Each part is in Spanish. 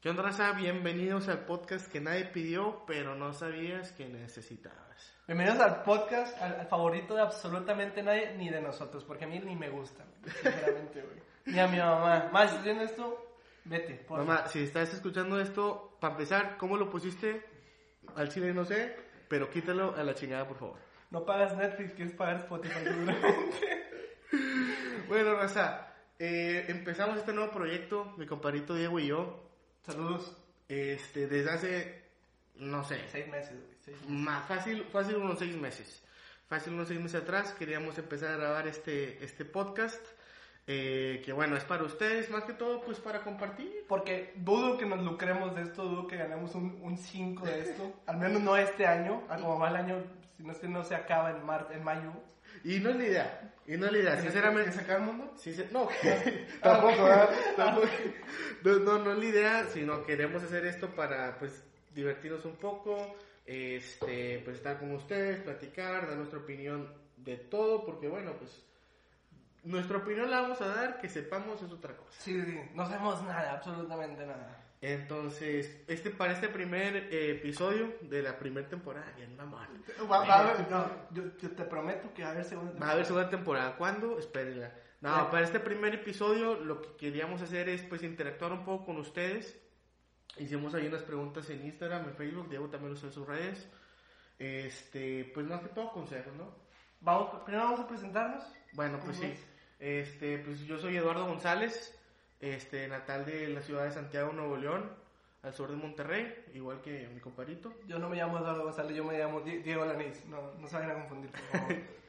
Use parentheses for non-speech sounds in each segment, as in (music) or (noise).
¿Qué onda, raza? Bienvenidos al podcast que nadie pidió, pero no sabías que necesitabas. Bienvenidos al podcast, al, al favorito de absolutamente nadie, ni de nosotros, porque a mí ni me gusta, sinceramente, güey. Ni a mi mamá. Más, ¿estás viendo esto? Vete, por Mamá, si estás escuchando esto, para empezar, ¿cómo lo pusiste? Al chile no sé, pero quítalo a la chingada, por favor. No pagas Netflix, quieres pagar Spotify, seguramente. (laughs) Bueno, raza, eh, empezamos este nuevo proyecto, mi compadrito Diego y yo, Saludos. este, desde hace, no sé, Seis meses, güey. seis meses. más fácil, fácil unos seis meses. Fácil unos seis meses atrás queríamos empezar a grabar este, este podcast, eh, que bueno, es para ustedes, más que todo, pues para compartir. Porque dudo que nos lucremos de esto, dudo que ganemos un 5 de esto. Al menos no este año, a como va el año, si no es que no se acaba en, mar, en mayo. Y no es la idea, y no es la idea, ¿Que sinceramente. el mundo? Sí, no, (laughs) (laughs) tampoco, ¿verdad? (laughs) Tampoco. No, no, no es la idea, sino queremos hacer esto para, pues, divertirnos un poco, este, pues, estar con ustedes, platicar, dar nuestra opinión de todo, porque, bueno, pues, nuestra opinión la vamos a dar, que sepamos es otra cosa. Sí, sí, no sabemos nada, absolutamente nada. Entonces, este, para este primer eh, episodio de la primera temporada, bien mamón. Va, va a haber- no, yo, yo te prometo que va a haber segunda Va a haber segunda temporada. ¿Cuándo? Espérenla. No, para este primer episodio lo que queríamos hacer es pues interactuar un poco con ustedes. Hicimos ahí unas preguntas en Instagram, en Facebook, Diego también usó en sus redes. Este, pues más que todo consejos, ¿no? Vamos, primero vamos a presentarnos. Bueno, pues sí. Este, pues yo soy Eduardo González, este, natal de la ciudad de Santiago, Nuevo León, al sur de Monterrey, igual que mi compadrito. Yo no me llamo Eduardo González, yo me llamo Di- Diego Lanís. No, no se vayan a confundir. (laughs)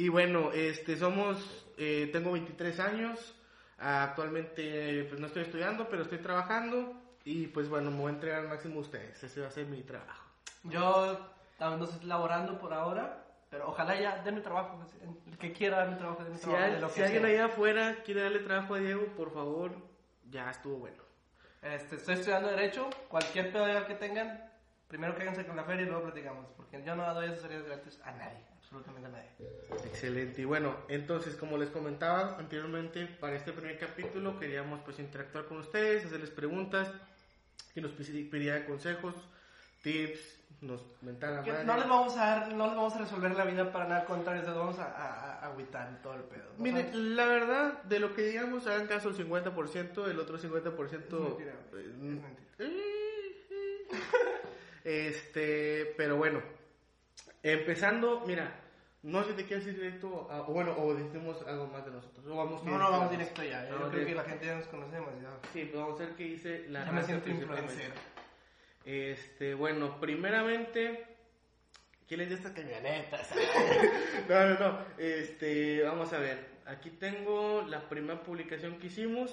Y bueno, este, somos, eh, tengo 23 años, actualmente pues no estoy estudiando, pero estoy trabajando y pues bueno, me voy a entregar al máximo a ustedes, ese va a ser mi trabajo. yo también no estoy laborando por ahora, pero ojalá ya denme trabajo. pues, El que quiera darme trabajo, denme Si, trabajo. hay- de lo si que alguien sea. allá afuera quiere darle trabajo a Diego, por favor, ya estuvo bueno. Este, estoy estudiando Derecho, cualquier pedo que tengan, primero quédense con la feria y luego platicamos. Porque yo no doy asesorías gratis a nadie, absolutamente a nadie. Excelente, y bueno, entonces como les comentaba anteriormente, para este primer capítulo queríamos pues interactuar con ustedes, hacerles preguntas, que nos pidi- pidieran consejos, tips, nos Que madre. No les vamos a dar, no les vamos a resolver la vida para nada, al contrario, les vamos a, a, a agüitar y todo el pedo. ¿no? Mire, la verdad, de lo que digamos, hagan caso el 50%, el otro 50%... Es mentira, güey, eh, es mentira. (laughs) Este, pero bueno, empezando, mira, no sé si te quieres ir directo, a- o bueno, o decimos algo más de nosotros, o vamos No, no, vamos directo ya. Yo Vamos creo que la gente ya nos conoce demasiado. Sí, pues vamos a ver qué dice la Ya me siento influencer. Este, bueno, primeramente, ¿quién es de estas camionetas? (laughs) no, no, no. Este, vamos a ver. Aquí tengo la primera publicación que hicimos.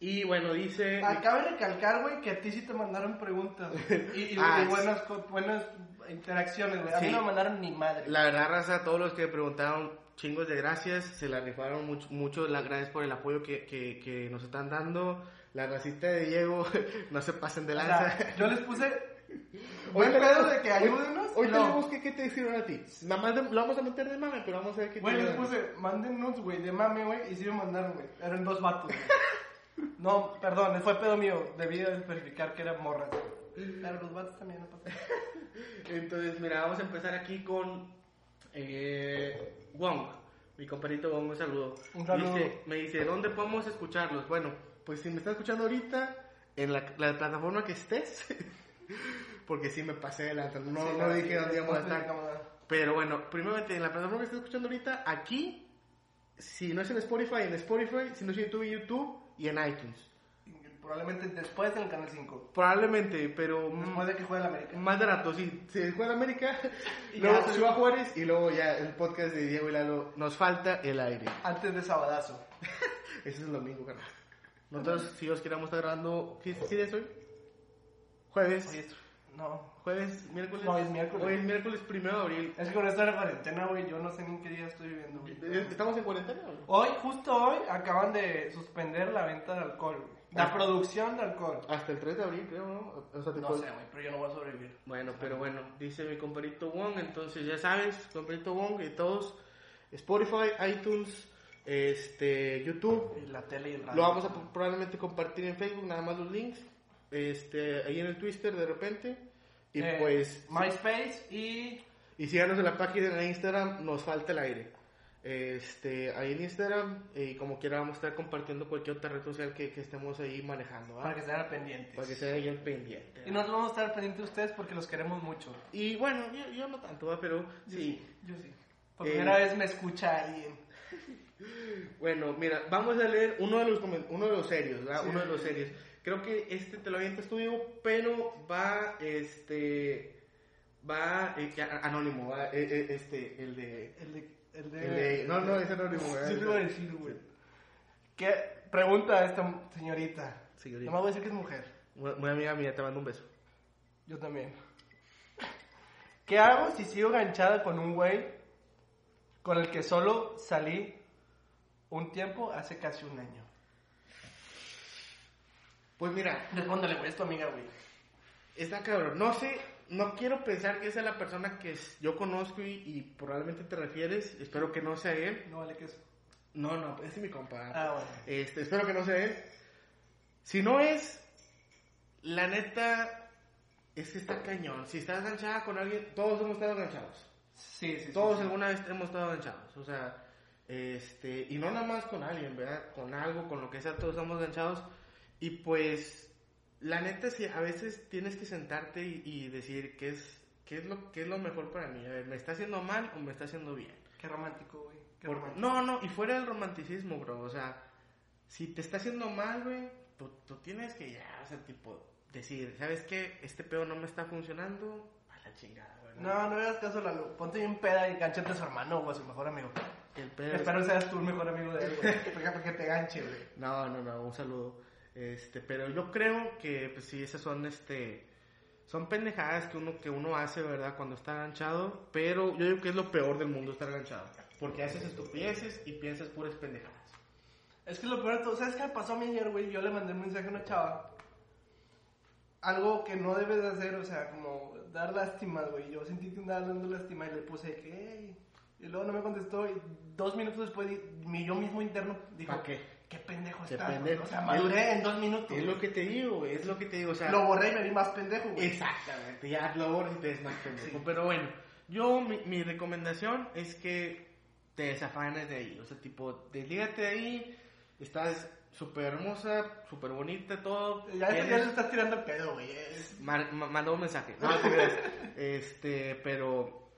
Y bueno, dice. Acaba de recalcar, güey, que a ti sí te mandaron preguntas. Y, y- (laughs) Ah, buenas, buenas interacciones, güey. A Sí. mí no me mandaron ni madre. La verdad, raza, todos los que preguntaron, chingos de gracias. Se la rifaron mucho. mucho las gracias por el apoyo que, que, que nos están dando. La racita de Diego, (laughs) no se pasen de lanza. sea, yo les puse (laughs) Hoy buen pedo de que ayúdenos. Hoy y te no. busqué qué te escribieron a ti. Nada más de- lo vamos a meter de mame, pero vamos a ver qué te Güey, les puse, manden nudes, güey, de mame, güey, y sí me mandaron, güey. Eran dos vatos. (laughs) No, perdón, fue pedo mío. Debí de verificar que eran morras. Pero los vatos también no pasa. Entonces, mira, vamos a empezar aquí con eh, Wong. Mi compadrito Wong, un saludo. Un saludo. Dice- me dice, ¿dónde podemos escucharlos? Bueno, pues si me estás escuchando ahorita, en la, la plataforma que estés, (laughs) porque sí me pasé de lanza, no, Sí, no dije dónde íbamos a estar. Pero bueno, primeramente, en la plataforma que estás escuchando ahorita, aquí, si no es en Spotify, en Spotify, si no es en YouTube, en YouTube y en iTunes. Probablemente después en el Canal 5. Probablemente, pero Después de que juegue el América. más de rato, sí. Se juega en América, (laughs) Y luego se- Ciudad Juárez y luego ya el podcast de Diego y Lalo. Nos falta el aire. Antes de Sabadazo. (laughs) Ese es el domingo, carnal. Nosotros, si os queramos estar grabando, ¿qué, qué día es hoy? Jueves. Oye, esto- no. Jueves, miércoles. No, es miércoles. Hoy es miércoles primero de abril. Es que con esta cuarentena, güey, yo no sé ni en qué día estoy viviendo, güey. Eh, ¿Estamos en cuarentena no? Hoy, justo hoy, acaban de suspender la venta de alcohol, güey. La Ah. producción de alcohol. Hasta el 3 de abril, creo, ¿no? O sea, No sé, güey, pero yo no voy a sobrevivir. Bueno, pero bueno, dice mi compadrito Wong, entonces ya sabes, compadrito Wong y todos, Spotify, iTunes, este, YouTube, Y la tele y el radio. lo vamos a probablemente compartir en Facebook, nada más los links, este, ahí en el Twitter de repente. Y Eh, pues, MySpace y. y síganos en la página de Instagram, nos falta el aire. Este, ahí en Instagram, y como quiera vamos a estar compartiendo cualquier otra red social que, que estemos ahí manejando, ¿va? Para que estén pendientes. Para que se vayan pendientes. Y nosotros vamos a estar pendientes de ustedes porque los queremos mucho. Y bueno, yo, yo no tanto, ¿va? pero sí. Yo sí. Por Eh, primera vez me escucha alguien. (laughs) Bueno, mira, vamos a leer uno de los, uno de los serios, ¿verdad? Sí. Uno de los serios. Creo que este te lo avientas tú, Diego, pero va, este, va eh, anónimo, va, eh, eh, este, el de, El de. El de. el de, no, no, es anónimo, ¿verdad? Sí, te iba a decir, güey. ¿Qué? Pregunta a esta señorita. Señorita. Nomás voy a decir que es mujer. Muy, muy amiga mía, te mando un beso. Yo también. ¿Qué hago si sigo enganchada con un güey con el que solo salí un tiempo hace casi un año? Pues mira, (laughs) Respóndale, güey, es tu amiga, güey. está cabrón, no sé, no quiero pensar que esa es la persona que yo conozco y, y probablemente te refieres, espero que no sea él. No vale que eso. No, no, ese es mi compa. Ah, bueno. Este, espero que no sea él. Si no es, la neta, es que está cañón. Si estás enganchada con alguien, todos hemos estado enganchados. Sí, sí, sí. Todos sí. alguna vez hemos estado enganchados. O sea, este, y no nada más con alguien, ¿verdad? Con algo, con lo que sea, todos estamos enganchados. Y pues, la neta, sí, a veces tienes que sentarte y, y decir qué es, qué, es lo, qué es lo mejor para mí. A ver, ¿me está haciendo mal o me está haciendo bien? Qué romántico, güey. Qué romántico. no, no, y fuera del romanticismo, bro. O sea, si te está haciendo mal, güey, tú, tú tienes que ya, o sea, tipo, decir, ¿sabes qué? Este pedo no me está funcionando. A la chingada. No, no le hagas caso a la luz. Ponte bien peda y ganchate a su hermano o a su mejor amigo. El pedo es- Espero seas tú el mejor amigo de él, güey. (laughs) Para que- te ganche, güey. No, no, no, un saludo. Este, pero yo creo que, pues sí, esas son, este, son pendejadas que uno, que uno hace, ¿verdad? Cuando está enganchado. Pero yo digo que es lo peor del mundo estar enganchado. Porque haces estupideces y piensas puras pendejadas. Es que lo peor de todo, ¿sabes qué me pasó a mí ayer, güey? Yo le mandé un mensaje a una chava. Algo que no debes de hacer, o sea, como dar lástima, güey. Yo sentí que andaba dando lástima y le puse que, "Hey". Y luego no me contestó y dos minutos después mi yo mismo interno dijo, ¿Pa' qué? ¿Qué pendejo güey?". pendejo. O sea, maduré en dos minutos. Es lo que te digo, güey, es lo que te digo. O sea, Lo borré y me vi más pendejo, güey. Exactamente, ya lo borras y te ves más pendejo. Sí. Pero bueno, yo, mi, mi recomendación es que te desafanes de ahí. O sea, tipo, deslígate de ahí, estás súper hermosa, súper bonita, todo. Ya, ya le estás tirando el pedo, güey. Es- Mar- ma- manda un mensaje. No. Este, pero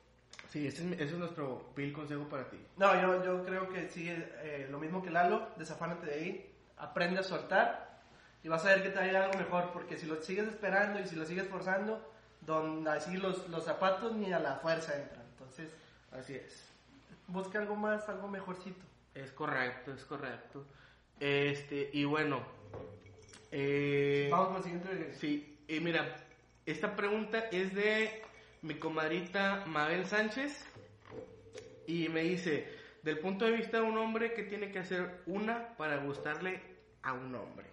sí, ese es, ese es nuestro vil consejo para ti. No, yo, yo creo que sigue eh, lo mismo que Lalo, desafánate de ahí, aprende a soltar y vas a ver que te va a ir algo mejor, porque si lo sigues esperando y si lo sigues forzando, don, así los, los zapatos ni a la fuerza entran. Entonces, Así es. busca algo más, algo mejorcito. Es correcto, es correcto. Este, y bueno. Eh, Vamos con el siguiente. Sí, y mira, esta pregunta es de mi comadrita Mabel Sánchez y me dice, del punto de vista de un hombre, ¿qué tiene que hacer una para gustarle a un hombre?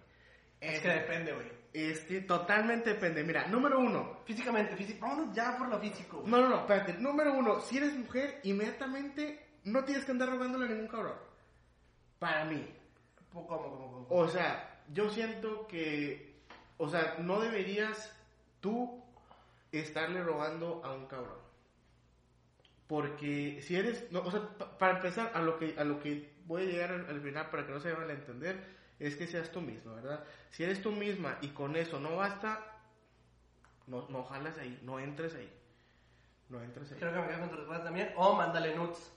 Es que depende, güey. Este, totalmente depende. Mira, número uno. Físicamente, físico. Vámonos ya por lo físico. No, no, no, espérate. Número uno, si eres mujer, inmediatamente no tienes que andar rogándole a ningún cabrón. Para mí. ¿Cómo, cómo, cómo? O sea, yo siento que, o sea, no deberías tú estarle robando a un cabrón. Porque si eres, no, o sea, pa- para empezar, a lo que a lo que voy a llegar al, al final para que no se vayan a entender, es que seas tú misma, ¿verdad? Si eres tú misma y con eso no basta, no, no jalas ahí, no entres ahí. No entres ahí. Creo que me quedo con tu respuesta también. O mándale nudes.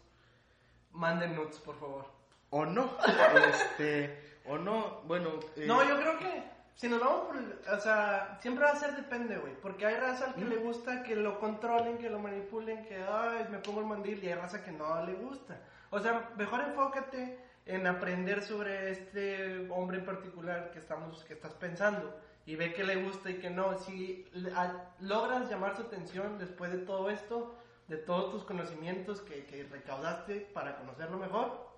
Manden nudes, por favor. O no, (laughs) este, o no, bueno. eh, No, yo creo que si nos vamos por O sea, siempre va a ser depende, güey. Porque hay raza al que le gusta que lo controlen, que lo manipulen, que, ay, me pongo el mandil. Y hay raza que no le gusta. O sea, mejor enfócate en aprender sobre este hombre en particular que, estamos, que estás pensando. Y ve que le gusta y que no. Si a- logras llamar su atención después de todo esto, de todos tus conocimientos que, que recaudaste para conocerlo mejor,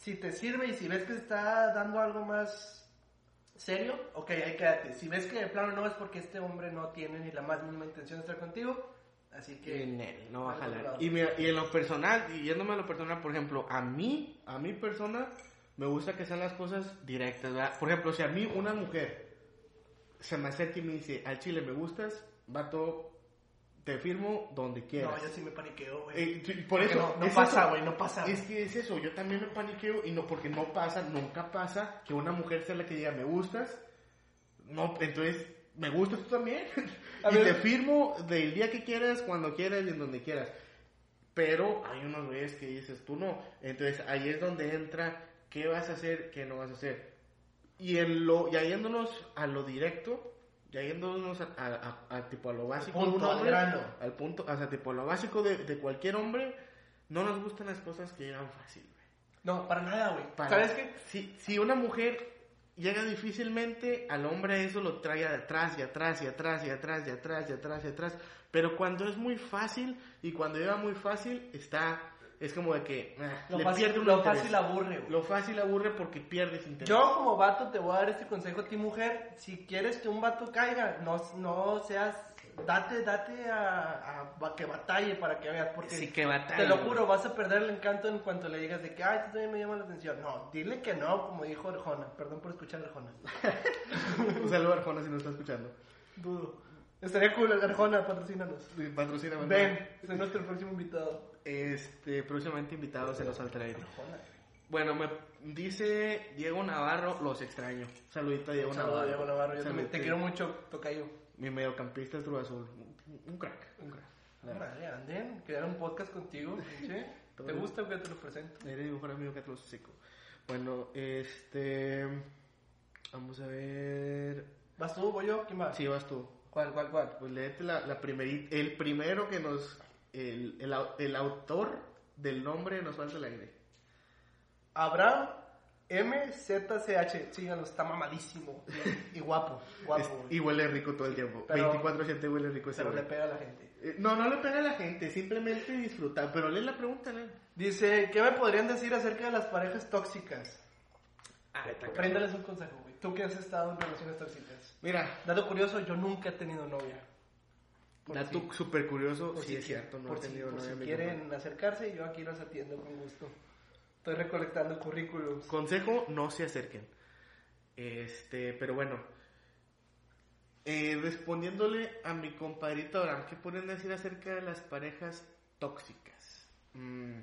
si te sirve y si ves que está dando algo más serio, ok, ahí quédate. Si ves que de plano no es porque este hombre no tiene ni la más mínima intención de estar contigo, así que... En él, no va a jalar. Y, mira, y en lo personal, y yéndome a lo personal, por ejemplo, a mí, a mi persona, me gusta que sean las cosas directas, ¿verdad? Por ejemplo, si a mí una mujer se me acerca y me dice, al chile me gustas, vato, te firmo donde quieras. No, yo sí me paniqueo, güey. Eh, por Porque eso. no, no es pasa, güey, no pasa. Es que es eso, yo también me paniqueo y no porque no pasa, nunca pasa que una mujer sea la que diga me gustas. No, entonces me gustas tú también. (laughs) A y ver. te firmo del día que quieras, cuando quieras y en donde quieras. Pero hay unos güeyes que dices tú no. Entonces ahí es donde entra qué vas a hacer, qué no vas a hacer. Y en lo, ya yéndonos a lo directo, ya yéndonos a, a- a- a tipo a lo básico de un punto, al hombre, grano. al punto, o sea, tipo a lo básico de, de cualquier hombre, no nos gustan las cosas que llegan fácil, güey. No, para nada, güey. Para- ¿Sabes qué? Si, si una mujer llega difícilmente, al hombre eso lo trae de atrás y atrás y atrás y atrás y atrás y atrás y atrás. Pero cuando es muy fácil y cuando llega muy fácil, está, es como de que ah, Lo le fácil, pierde un lo interés. fácil aburre, güey. Lo fácil aburre porque pierdes interés. Yo como vato te voy a dar este consejo a ti mujer, si quieres que un vato caiga, no, no seas, date, date a, a- a que batalle para que veas, porque Sí que batalla, te lo güey. juro, vas a perder el encanto en cuanto le digas de que, ay, tú también me llama la atención. No, dile que no, como dijo Arjona, perdón por escuchar Arjona. (laughs) Un saludo Arjona si nos está escuchando. Dudo. Estaría cool, Arjona, patrocínanos. Patrocina Ven, es nuestro próximo invitado. Este, próximamente invitados en los Alter. Bueno, me dice Diego Navarro, los extraño. Saludito a Diego saludo, Navarro. Diego Navarro, yo también Saludito. te quiero mucho, tocayo. Mi mediocampista es Cruz Azul. Un, crack, un crack. Vale, anden, crear un podcast contigo. (laughs) ¿Te Todo. gusta que te lo presento? Eres mi mejor amigo que te lo hocico. Bueno, este. Vamos a ver. ¿Vas tú, voy yo? ¿Quién va? Sí, vas tú. ¿Cuál, cuál, cuál? Pues léete la, la primerita. El primero que nos. El, el, el autor del nombre nos falta el aire. Abraham MZCH. Síganlo, está mamadísimo. Y, guapo, guapo. Es- güey. y huele rico todo el tiempo. Pero- 24-7 huele rico ese Pero le pega a la gente. Eh, No, no le pega a la gente, simplemente disfruta. Pero lee la pregunta, ¿no? Dice, ¿qué me podrían decir acerca de las parejas tóxicas? Ah. Préndales un consejo, güey. Tú que has estado en relaciones tóxicas. Mira, Dato curioso, yo nunca he tenido novia. Dato súper curioso. por Sí, si es cierto, no por he si- tenido por novia, si mi quieren acercarse, yo aquí los atiendo con gusto. Estoy recolectando currículums. Consejo, no se acerquen. Este, pero bueno. Eh, respondiéndole a mi compadrito Abraham, ¿qué pueden decir acerca de las parejas tóxicas? Mm.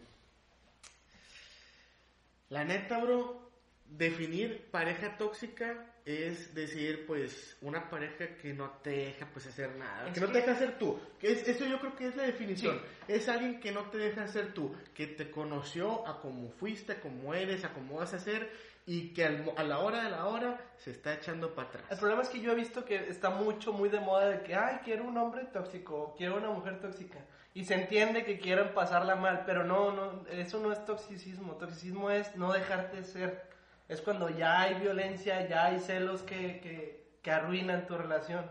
La neta, bro, definir pareja tóxica es decir, pues, una pareja que no te deja, pues, hacer nada. Es que no te deja ser tú. Es, eso yo creo que es la definición. Es alguien que no te deja ser tú, que te conoció a cómo fuiste, a cómo eres, a cómo vas a ser, y que al a la hora de la hora se está echando para El atrás. problema es que yo he visto que está mucho, muy de moda de que, ay, quiero un hombre tóxico, quiero una mujer tóxica. Y se entiende que quieran pasarla mal, pero no, no, eso no es toxicismo. Toxicismo es no dejarte ser. Es cuando ya hay violencia, ya hay celos que, que, que arruinan tu relación.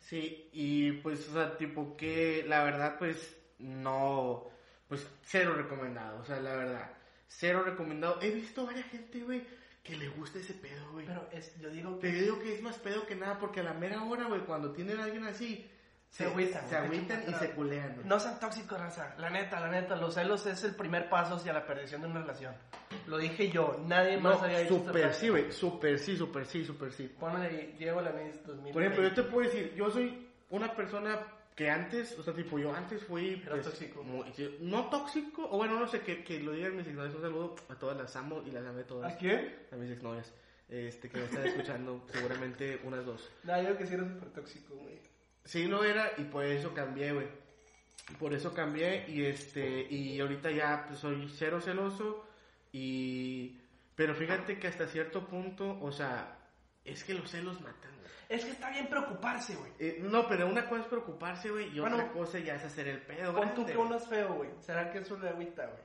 Sí, y pues, o sea, tipo que la verdad, pues, no, pues, cero recomendado, o sea, la verdad, cero recomendado. He visto varias gente, güey, que le gusta ese pedo, güey. Pero es, yo digo Te que digo que es más pedo que nada, porque a la mera hora, güey, cuando tienen a alguien así, Se agüitan, se agüitan y se culean, no sean tóxicos, raza. La neta, la neta, los celos es el primer paso hacia la perdición de una relación. Lo dije yo, nadie más había dicho super sí, güey, super sí, super sí, super sí. Ponle Diego Lamis 2000. Por ejemplo, yo te puedo decir, yo soy una persona que antes, o sea, tipo, yo antes fui... Era tóxico. muy- no tóxico, o bueno, no sé, que, que lo digan mis exnovias. Un saludo a todas, las amo y las amé todas. ¿A quién? A mis exnovias. Este, que me están escuchando, seguramente unas dos. No, yo creo que sí era súper tóxico, güey. Sí lo era y por eso cambié, güey. Por eso cambié y este, y ahorita ya pues, soy cero celoso y... Pero fíjate que hasta cierto punto, o sea, es que los celos matan, güey. Es que está bien preocuparse, güey. Eh, no, pero una cosa es preocuparse, güey, y Bueno, otra cosa ya es hacer el pedo. Pon tú que güey. uno es feo, güey. ¿Será que eso le agüita, güey?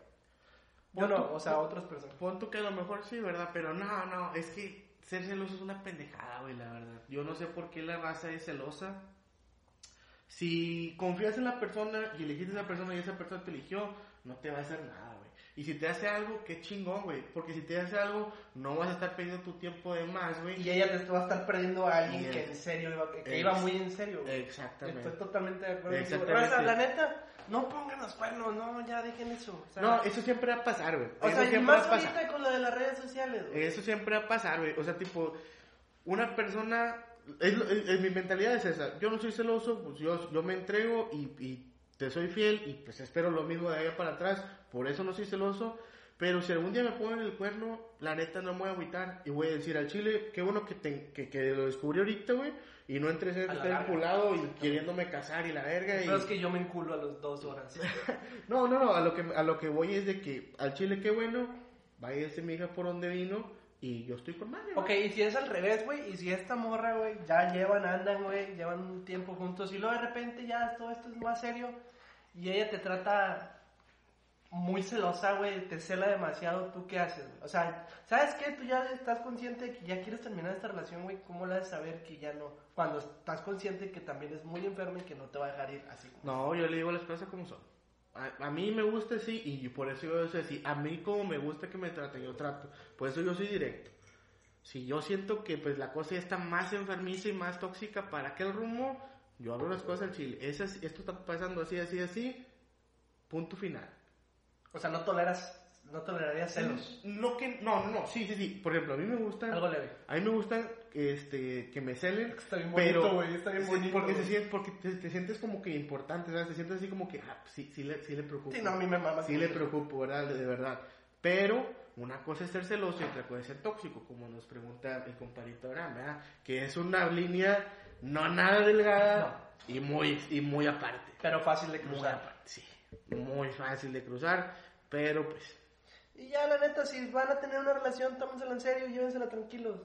Pon Bueno, o sea, otras personas. Pon tú que a lo mejor sí, ¿verdad? Pero no, no, es que ser celoso es una pendejada, güey, la verdad. Yo no sé por qué la raza es celosa. Si confías en la persona y elegiste a esa persona y esa persona te eligió, no te va a hacer nada, güey. Y si te hace algo, qué chingón, güey. Porque si te hace algo, no vas a estar perdiendo tu tiempo de más, güey. Y ella te va a estar perdiendo a alguien que en serio iba, que, iba muy en serio, güey. Exactamente. Estoy totalmente de acuerdo. Exactamente. Raza, la neta, no pongan los cuernos, no, ya dejen eso. No, eso siempre va a pasar, güey. o Eso sea, y más ahorita con lo de las redes sociales, güey. Eso siempre va a pasar, güey. O sea, tipo, una persona es, es- es- mi mentalidad es esa. Yo no soy celoso, pues yo, yo me entrego y, y te soy fiel y pues espero lo mismo de allá para atrás. Por eso no soy celoso. Pero si algún día me ponen el cuerno, la neta no me voy a agüitar y voy a decir al chile, qué bueno que, te- que, que lo descubrí ahorita, güey. Y no entré la estar enculado y queriéndome casar y la verga. Y... Pero es que yo me enculo a las dos horas. (laughs) No, no, no, a lo que, a lo que voy es de que al chile qué bueno, váyase mi hija por donde vino y yo estoy con madre. Ok, y si es al revés, güey, y si esta morra, güey, ya llevan, andan, güey, llevan un tiempo juntos y luego de repente ya todo esto es más serio y ella te trata muy celosa, güey, te cela demasiado, ¿tú qué haces, güey? O sea, ¿sabes qué? Tú ya estás consciente de que ya quieres terminar esta relación, güey, ¿cómo le haces saber que ya no? Cuando estás consciente que también es muy enferma y que no te va a dejar ir así. como- No, yo le digo las cosas como son. A, a mí me gusta así y por eso yo soy así. A mí como me gusta que me traten, yo trato. Por eso yo soy directo. Si yo siento que pues la cosa ya está más enfermiza y más tóxica para aquel rumbo, yo hablo las cosas al chile. Es así- esto está pasando así, así, así. Punto final. O sea, no toleras, no tolerarías celos. No que, no, no, no, sí, sí, sí. Por ejemplo, a mí me gusta, Algo leve. a mí me gusta este, que me celen. Está bien pero bonito, güey, está bien sí, bonito, porque, se porque te, te sientes como que importante, ¿sabes? Te sientes así como que, ah, pues sí, sí, le, sí le preocupa. Sí, no, a mí me mama. Sí le preocupo, ¿verdad? De verdad. Pero una cosa es ser celoso y otra cosa es ser tóxico, como nos pregunta el compadrito Abraham, ¿verdad? Que es una línea no nada delgada y muy y muy aparte. Pero fácil de Muy cruzar. aparte, sí. Muy fácil de cruzar, pero pues Y ya, la neta, si van a tener una relación, tómensela en serio, llévensela tranquilos.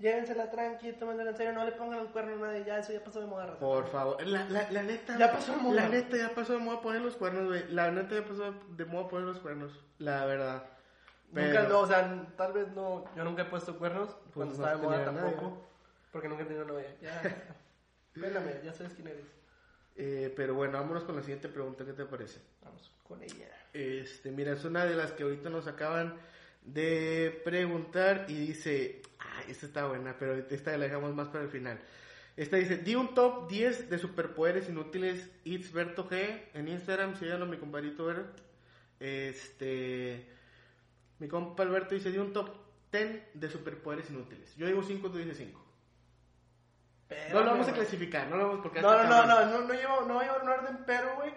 Llévensela tranqui, tómensela en serio, no le pongan el cuerno a nadie, ya, eso ya pasó de moda. raza. por favor, la, la, la neta Ya pasó de moda. La neta ya pasó de moda poner los cuernos, güey. La neta ya pasó de moda poner los cuernos, la verdad. Nunca, no, o sea, tal vez no, yo nunca he puesto cuernos, cuando no estaba de moda nadie. tampoco, porque nunca he tenido novia. Ya, (laughs) Pélame, ya sabes quién eres. Eh, pero bueno, vámonos con la siguiente pregunta, ¿qué te parece? Vamos con ella. Este, mira, es una de las que ahorita nos acaban de preguntar y dice, ay, esta está buena, pero esta la dejamos más para el final. Esta dice, di un top 10 de superpoderes inútiles, It's Berto G, en Instagram, síganlo mi compadrito Bert. Este, mi compa Alberto dice, di un top 10 de superpoderes inútiles. Yo digo 5, tú dices 5. No lo vamos a clasificar, no lo vamos porque No, no, no, no, no, no llevo, no llevo un orden, pero, güey,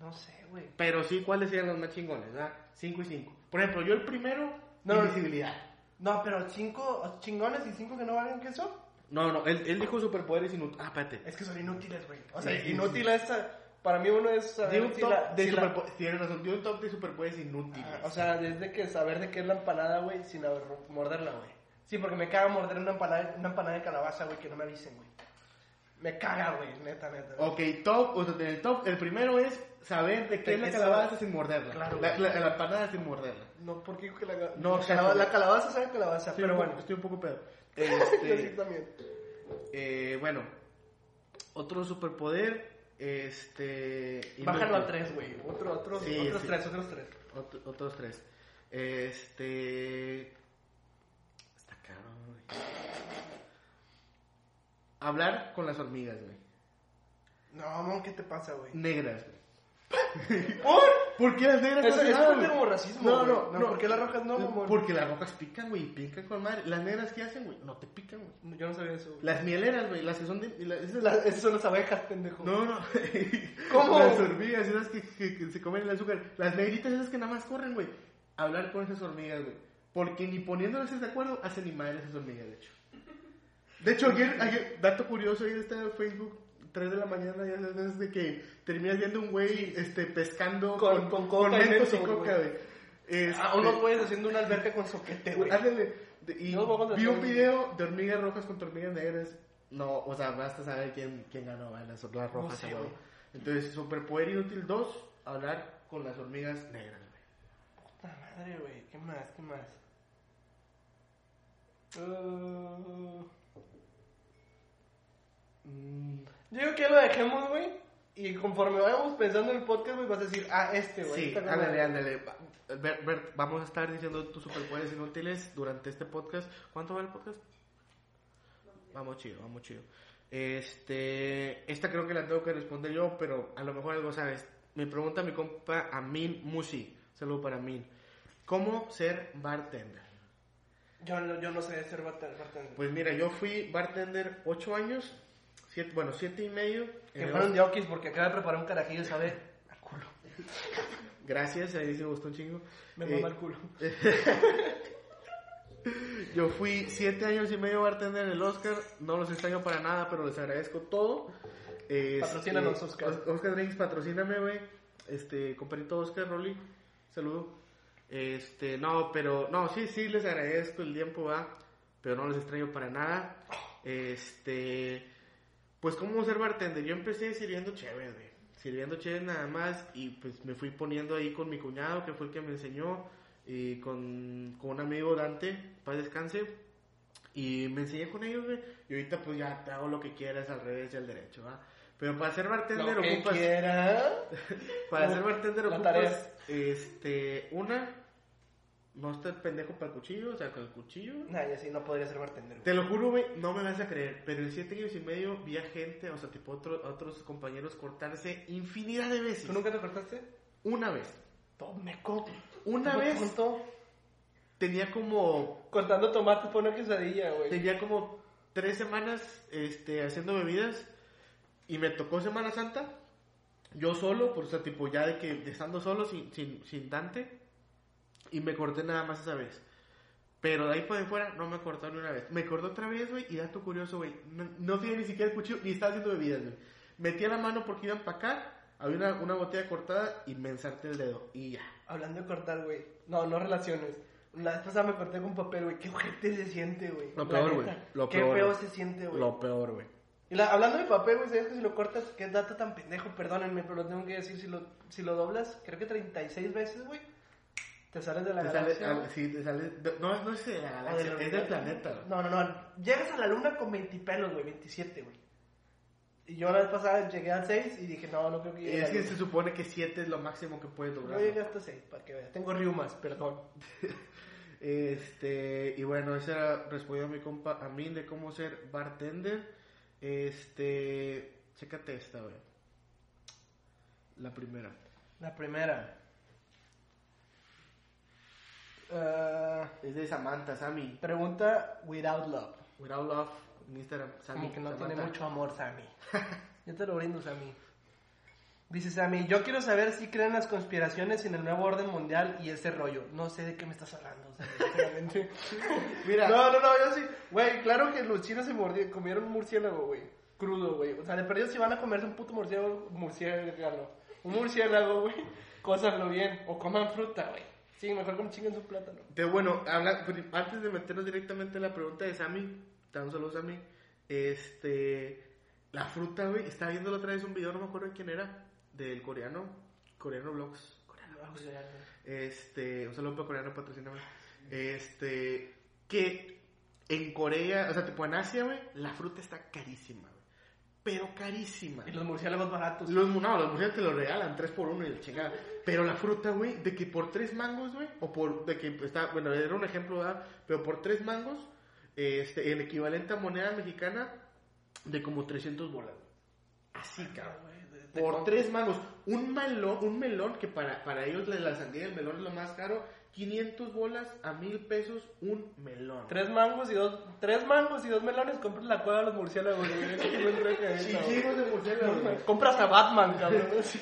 no sé, güey. Pero sí, ¿cuáles serían los más chingones? ¿verdad? 5 y 5. Por ejemplo, yo el primero, No, invisibilidad. No, pero cinco chingones y cinco que no valen queso. No, no, él, él dijo superpoderes inútiles. Ah, espérate. Es que son inútiles, güey. O sea, Sí, sí, inútil esta. Para mí uno es saber un si top la- de si. Tienes razón, di un top de superpoderes inútiles. Ah, O sea, desde que saber de qué es la empanada, güey, sin morderla, güey. Sí, porque me caga morder una empanada, una empanada de calabaza, güey, que no me avisen, güey. Me caga, güey, neta, neta. ok, top, o sea, en el top, el primero es saber de qué es la calabaza sin morderla. Claro, la, la, la empanada sin morderla. No, ¿por qué digo que la, No, la, o sea, calaba- porque- la calabaza sabe calabaza? Estoy pero un bueno. Estoy un poco pedo. (laughs) Yo Este, sí también. eh, bueno, otro superpoder, este... Bájalo a tres, güey. Otro, otros, Sí, otros sí. tres, otros tres. Ot- otros tres. Este. Está cabrón, güey. Hablar con las hormigas, güey. No, mamón, ¿qué te pasa, güey? Negras, güey. (laughs) ¿Por? ¿Por qué las negras Eso- hacen eso nada, como racismo, No, no, No, no. ¿por qué las rojas no, mamón? Porque las rojas pican, güey. Pican con madre. Las negras, ¿qué hacen, güey? No te pican, güey. Yo no sabía eso, güey. Las mieleras, güey. Las que son de. las- esas- son las abejas, pendejo. No, no. (laughs) ¿Cómo? Las hormigas, esas que, que- que se comen el azúcar. Las negritas, esas que nada más corren, güey. Hablar con esas hormigas, güey. Porque ni poniéndolas de acuerdo, hacen ni madre esas hormigas, de hecho. De hecho, ayer, ayer dato curioso, ayer estaba en Facebook, 3 de la mañana, ya sabes, de que terminas viendo un güey este, pescando Con- con coca y mentos y mentos, coca, güey. güey. Este, Ah, unos güeyes haciendo una alberca con soquete, güey. Ándale. Y a vi un video de hormigas rojas contra hormigas negras. No, o sea, basta saber quién, quién ganó, las, las rojas. sé, a huevo. güey. Entonces, superpoder inútil 2, hablar con las hormigas negras, güey. Puta madre, güey. ¿Qué más? ¿Qué más? Uh, Mm, yo digo que lo dejemos, güey. Y conforme vayamos pensando en el podcast, güey, vas a decir, ah, este, güey. Sí, esta no ándale, ándale. Bert, Bert, vamos a estar diciendo tus superpoderes inútiles durante este podcast. ¿Cuánto va el podcast? Vamos chido, vamos chido. Este, esta creo que la tengo que responder yo, pero a lo mejor algo sabes. Me pregunta mi compa Amin Musi. Saludo para Amin. ¿Cómo ser bartender? Yo, no- yo no sé ser bartender. bartender. Pues mira, yo fui bartender 8 años, siete, bueno, 7 y medio. que fueron diokis porque acaba de preparar un carajillo sabe a culo. (laughs) Gracias, ahí sí me gustó un chingo. Me Eh, mama el culo. (laughs) Yo fui siete años y medio bartender en el Oscar, no los extraño para nada, pero les agradezco todo. Este, Patrocínanos, Oscar. Os- Oscar Drinks, patrocíname, güey. Este, compadrito Oscar, Rolly, saludo. Este, no, pero, no, sí, sí, les agradezco el tiempo, va, pero no los extraño para nada. Este, pues, ¿cómo ser bartender? Yo empecé sirviendo chévere, güey. Sirviendo chévere nada más y pues me fui poniendo ahí con mi cuñado, que fue el que me enseñó, y con, con un amigo Dante, paz descanse. Y me enseñé con ellos, güey. Y ahorita pues ya te hago lo que quieras al revés y al derecho, ¿va? Pero para ser bartender Lo que ocupas... quiera. (laughs) Para ser bartender ocupas, tarea. este, una, no estar pendejo para el cuchillo, o sea, con el cuchillo. Nah, ya sí, no podría ser bartender. güey. Te lo juro, güey, no me vas a creer, pero en siete años y medio vi a gente, o sea, tipo otro- otros compañeros cortarse infinidad de veces. ¿Tú nunca te cortaste? Una vez. Tomeco. Una ¿Cómo vez tenía como, Cortando tomates por una quesadilla, güey. tenía como tres semanas, este, haciendo bebidas y me tocó Semana Santa. Yo solo, por o sea, tipo ya de que de estando solo, sin, sin, sin Dante, y me corté nada más esa vez. Pero de ahí para afuera no me cortó ni una vez. Me cortó otra vez, güey, y dato curioso, güey. No, no tenía ni siquiera el cuchillo, ni estaba haciendo bebidas, güey. Metía la mano porque iba a empacar, había una, una botella cortada y me ensarté el dedo. Y ya. Hablando de cortar, güey. No, no relaciones. La vez pasada me corté con papel, güey. Qué ojete se siente, güey. Lo peor, güey. Lo Qué peor, feo güey. se siente, güey. Lo peor, güey. Y la- hablando de papel, güey, ¿sabes que si lo cortas, qué dato tan pendejo? Perdónenme, pero lo tengo que decir. Si lo, si lo doblas, creo que 36 veces, güey, te sales de la Te galaxia. ah, sí, te. No, no es de la O galaxia, del es del planeta, güey. No, no, no. Llegas a la luna con 20 pelos, güey, 27, güey. Y yo la vez pasada llegué al 6 y dije, no, no creo que llegue. Es la que se supone que 7 es lo máximo que puedes lograr. Yo llegué hasta 6, para que veas. Tengo riumas, perdón. (laughs) Este, y bueno, esa era respondiendo a mi compa a mí de cómo ser bartender. Este, chécate esta, güey. La primera. La primera. Ah, Es de Samantha, Sammy. pregunta without love. Without love, en Instagram, Sammy. Como que no Samantha. tiene mucho amor, Sammy. (laughs) Yo te lo brindo, Sammy. Dice Sammy, yo quiero saber si creen las conspiraciones en el nuevo orden mundial y ese rollo. No sé de qué me estás hablando, Sammy, sinceramente. (laughs) Mira, No, no, no, yo sí. Güey, claro que los chinos se mordieron, comieron un murciélago, güey. Crudo, güey. O sea, de perdido si van a comerse un puto murciélago, murciélago. Un murciélago, güey. Cósanlo bien. O coman fruta, güey. Sí, mejor como chinguen su plátano. de, bueno, habla, antes de meternos directamente en la pregunta de Sammy, tan solo Sammy, este, la fruta, güey, estaba viendo la otra vez un video, no me acuerdo de quién era, del coreano, coreano vlogs, coreano vlogs. Este, un saludo para coreano, patrocíname. Este, que en Corea, o sea, tipo en Asia, güey, la fruta está carísima, güey. Pero carísima. Y los murciélagos baratos. Los, no, los murciélagos te lo regalan 3 por 1 y el chingada. Pero la fruta, güey, de que por 3 mangos, güey, o por, de que está, bueno, era un ejemplo, ¿verdad? Pero por 3 mangos, este, el equivalente a moneda mexicana de como 300 bolas. Así, cabrón. Por com- tres mangos. Un melón, un melón que para, para ellos la, la sandía y el melón es lo más caro. 500 bolas a mil pesos un melón. Tres mangos y dos, tres mangos y dos melones, compras la cueva de los murciélagos, sí. Chichigos de. (laughs) Compras a Batman, cabrón. (laughs) Sí.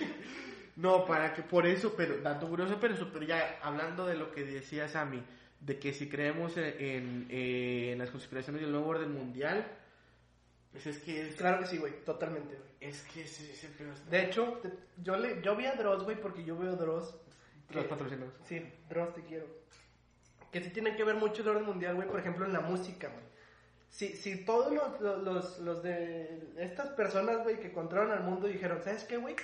No, para que por eso, pero dato curioso, pero eso, pero ya hablando de lo que decía Sammy, de que si creemos en, en, eh, en las conspiraciones del nuevo orden mundial, pues es que es, Claro que sí, güey, totalmente, güey. es que ese pedo está- De hecho, te- yo, le, yo vi a Dross, güey, porque yo veo Dross. Los que- patrocinados. Sí, Dross, te quiero. Que sí tiene que ver mucho el orden mundial, güey, por ejemplo, en la música, güey. Si, si todos los, los, los, de estas personas, güey, que controlan al mundo dijeron, ¿sabes qué, güey?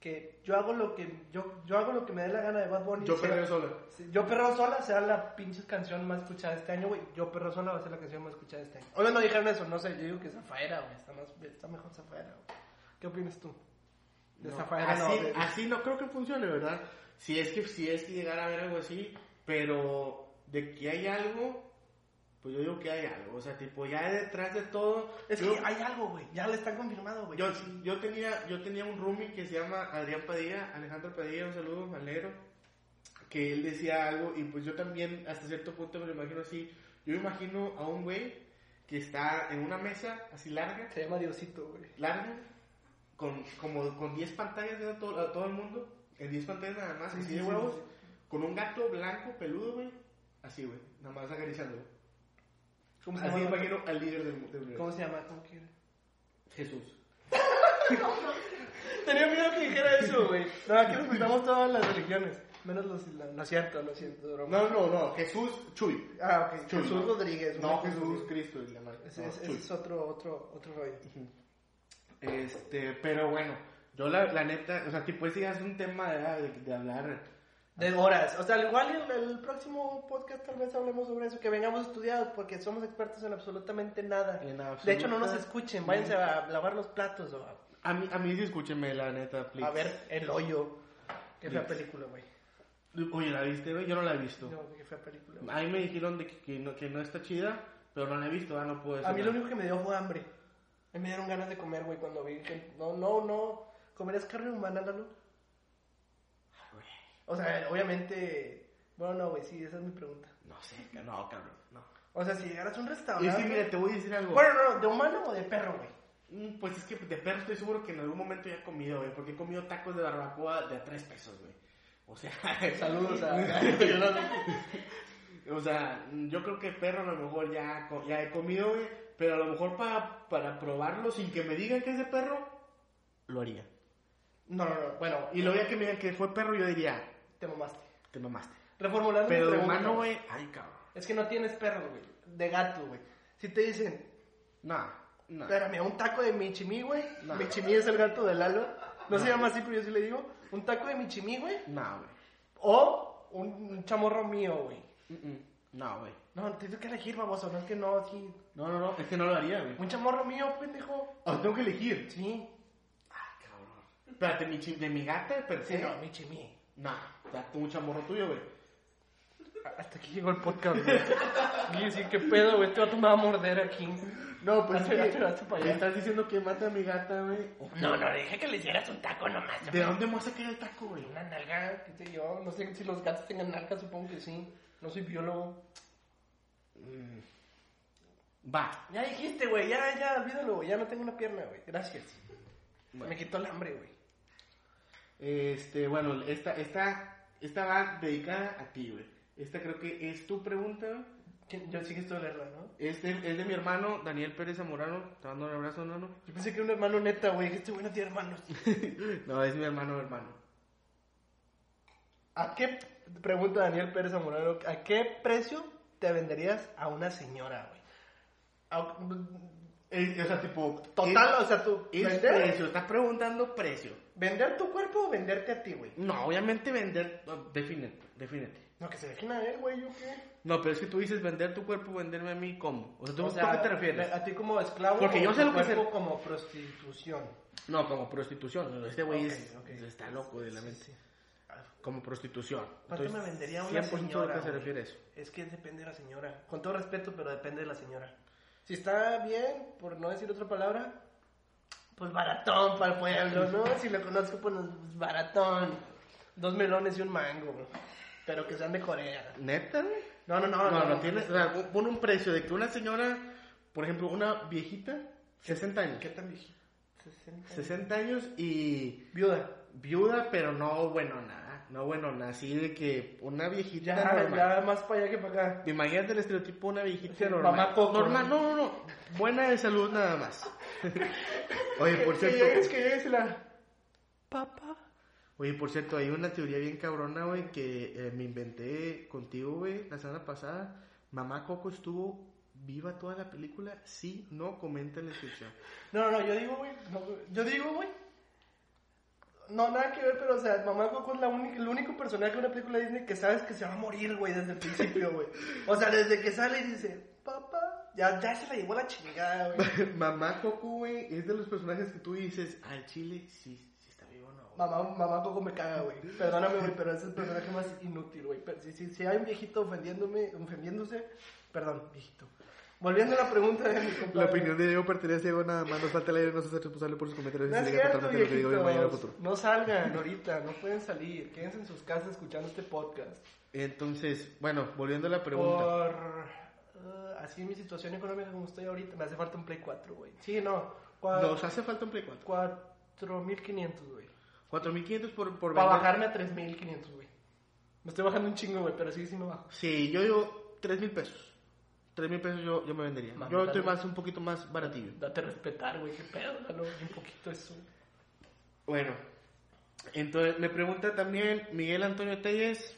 Que yo hago lo que yo, yo hago lo que me dé la gana de Bad Bunny. Yo sea- perreo sola. Yo Perro Sola será la pinche canción más escuchada este año, güey. Yo Perro Sola va a ser la canción más escuchada este año. Obvio no dijeron eso, no sé, yo digo que Zafaera, güey. Está, más, está mejor Zafaera, güey. ¿Qué opinas tú? De No, Zafaera, no. así, de- así no creo que funcione, ¿verdad? Si es que si es que llegara a ver algo así, pero de que hay algo, pues yo digo que hay algo, o sea, tipo ya detrás de todo, Es yo, que hay algo, güey. Ya le están confirmado, güey. yo, yo tenía yo tenía un roomie que se llama Adrián Padilla, Alejandro Padilla, un saludo al negro, que él decía algo y pues yo también hasta cierto punto me lo imagino así, Yo me imagino a un güey que está en una mesa así larga, Se llama Diosito, güey. larga, con como con 10 pantallas de todo, a todo el mundo, en 10 pantallas nada más, Sí, así sí, de huevos, sí. con un gato blanco, peludo, güey, así, güey, nada más acariciando. ¿Cómo se Así llama? imagino al líder del, del universo. ¿Cómo se llama? ¿Cómo quiere? Jesús. (laughs) Tenía miedo que dijera eso, güey. No, aquí respetamos todas las religiones. Menos los islam. No es cierto, no es cierto. broma. No, no, no, Jesús Chuy. Ah, ok. Chuy. Jesús Rodríguez. No. Jesús Cristo. es la madre. Ese, No, es, ese es otro, otro, otro rollo. Este, pero bueno, yo la, la neta, o sea, tipo, ese ya es un tema de, de hablar. De horas. O sea, al igual el, el próximo podcast tal vez hablemos sobre eso. Que vengamos estudiados porque somos expertos en absolutamente nada. En De hecho, no nos absoluta- escuchen. Váyanse a lavar los platos o a, A mí, a mí sí escúchenme, la neta, please. a ver El Hoyo. Qué fea Please. película, güey. Oye, ¿la viste, güey? Yo no la he visto. No, qué fea película. güey. A mí me dijeron de que, que no, que no está chida, pero no la he visto, ah, no puedo decir A mí lo único que me dio fue hambre. A mí me dieron ganas de comer, güey, cuando vi que... No, no, no. ¿Comerías carne humana, Lalo? O sea, obviamente... Bueno, no, güey, sí, esa es mi pregunta. No sé, no, cabrón, no. O sea, si llegaras a un restaurante... sí, mira, te voy a decir algo. Bueno, no, no, ¿de humano o de perro, güey? Mm, Pues es que de perro estoy seguro que en algún momento ya he comido, güey, porque he comido tacos de barbacoa de a tres pesos, güey. O sea, (laughs) Saludos a... (laughs) o sea, yo creo que perro a lo mejor ya, ya he comido, güey, pero a lo mejor para, para probarlo sin que me digan que es de perro, lo haría. No, no, no, bueno, Y luego ya que me digan que fue perro, yo diría, te mamaste. te mamaste. Reformulando Pero mi de pregunta, humano, güey, ay, cabrón. Es que no tienes perro, güey. De gato, güey. Si te dicen, No, no. espérame, un taco de michimí, güey. No. Michimí es el gato de Lalo. No, se llama así, pero yo sí le digo. Un taco de michimí, güey. No, güey. O un, un chamorro mío, güey. Mm, mm. No, güey. No, tienes que elegir, baboso. No es que no, sí. No, no, no, es que no lo haría, güey. Un chamorro mío, pendejo. O tengo que elegir. Sí. Espérate, mi de mi gata, per Sí, no, michimí. No, date un chamorro tuyo, güey. Hasta aquí llegó el podcast, güey. Y sí, qué pedo, güey. Este vato me va a morder aquí. No, pues Hazte, es que hazte, hazte para me estás diciendo que mata a mi gata, güey. No, no, dije que le hicieras un taco nomás. ¿De dónde me vas a sacar el taco, güey? Una nalga, qué sé yo. No sé si los gatos tengan nalga, supongo que sí. No soy biólogo. Va. Ya dijiste, güey. Ya, ya, olvídalo, güey. Ya no tengo una pierna, güey. Gracias. Bueno. Me quitó el hambre, güey. Este, bueno, esta, esta, esta va dedicada a ti, güey. Esta creo que es tu pregunta, güey. ¿Quién- Yo sí que estoy leerla, ¿no? Es de, es de mi hermano, Daniel Pérez Zamorano. Te mando un abrazo, no, no. Yo pensé que era un hermano neta, güey. Este güey no tiene hermanos. (laughs) No, es mi hermano, hermano. ¿A qué, pregunta Daniel Pérez Zamorano, ¿a qué precio te venderías a una señora, güey? A- Es- o sea, tipo... Total, o sea, tú... Es, es precio, está preguntando precio. ¿Vender tu cuerpo o venderte a ti, güey? No, obviamente vender... no, defínete, defínete. No, que se dejen a él, güey, ¿yo qué? No, pero es que tú dices vender tu cuerpo, venderme a mí, ¿cómo? O sea, ¿tú, O ¿tú sea, a qué te refieres? ¿A ti como esclavo Porque o yo sé tu lo que cuerpo como prostitución? No, como prostitución. Este güey es- está loco de la mente. sí. Como prostitución. ¿Cuánto me vendería una 100% señora? de qué se refiere eso. Es que depende de la señora. Con todo respeto, pero depende de la señora. Si está bien, por no decir otra palabra, pues baratón para el pueblo, ¿no? Si lo conozco, pues baratón. Dos melones y un mango, pero que sean de Corea. ¿Neta, güey? No, no, no. No, no, tiene... O sea, pon un precio de que una señora, por ejemplo, una viejita, 60 años. ¿Qué tan viejito? 60. 60 años y Viuda. viuda, pero no bueno nada. No bueno. Así de que una viejita Ya, normal. ya más para allá que para acá. Imagínate el estereotipo de una viejita Sí, normal. mamá Coco. Normal, no, no, no. Buena de salud nada más. (laughs) Oye, por Que cierto. llegues, que llegues la... Papá. Oye, por cierto, hay una teoría bien cabrona, güey, que eh, me inventé contigo, güey, la semana pasada. Mamá Coco estuvo viva toda la película. Sí, no, comenta en la descripción. No, no, yo digo, güey. no, yo digo, güey. No, nada que ver, pero, o sea, Mamá Coco es la única, el único personaje de una película de Disney que sabes que se va a morir, güey, desde el principio, güey. O sea, desde que sale y dice, papá, ya, ya se la llevó la chingada, güey. (laughs) Mamá Coco, güey, es de los personajes que tú dices, al chile, sí, sí está vivo o no. güey?" Mamá, mamá Coco me caga, güey. Perdóname, güey, pero es el personaje más inútil, güey. Si, si, si hay un viejito ofendiéndome, ofendiéndose, perdón, viejito. Volviendo a la pregunta de mi compadre. La opinión de Diego pertenece a Diego nada más. Nos falta el aire, no se hace responsable por sus comentarios. No es cierto, viejitos. No salgan ahorita, no pueden salir. Quédense en sus casas escuchando este podcast. Entonces, bueno, volviendo a la pregunta. Por... así en mi situación económica como estoy ahorita, me hace falta un Play 4, güey. Sí, no. Nos hace falta un Play 4. 4.500, güey. 4500 por, por Para bajarme a 3.500, güey. Me estoy bajando un chingo, güey, pero sí, sí me bajo. Sí, yo digo 3000 pesos. 3000 pesos yo, yo me vendería. Mami, yo estoy más, un poquito más baratillo. Date a respetar, güey, qué pedo, dale un poquito eso. Bueno, entonces me pregunta también Miguel Antonio Telles,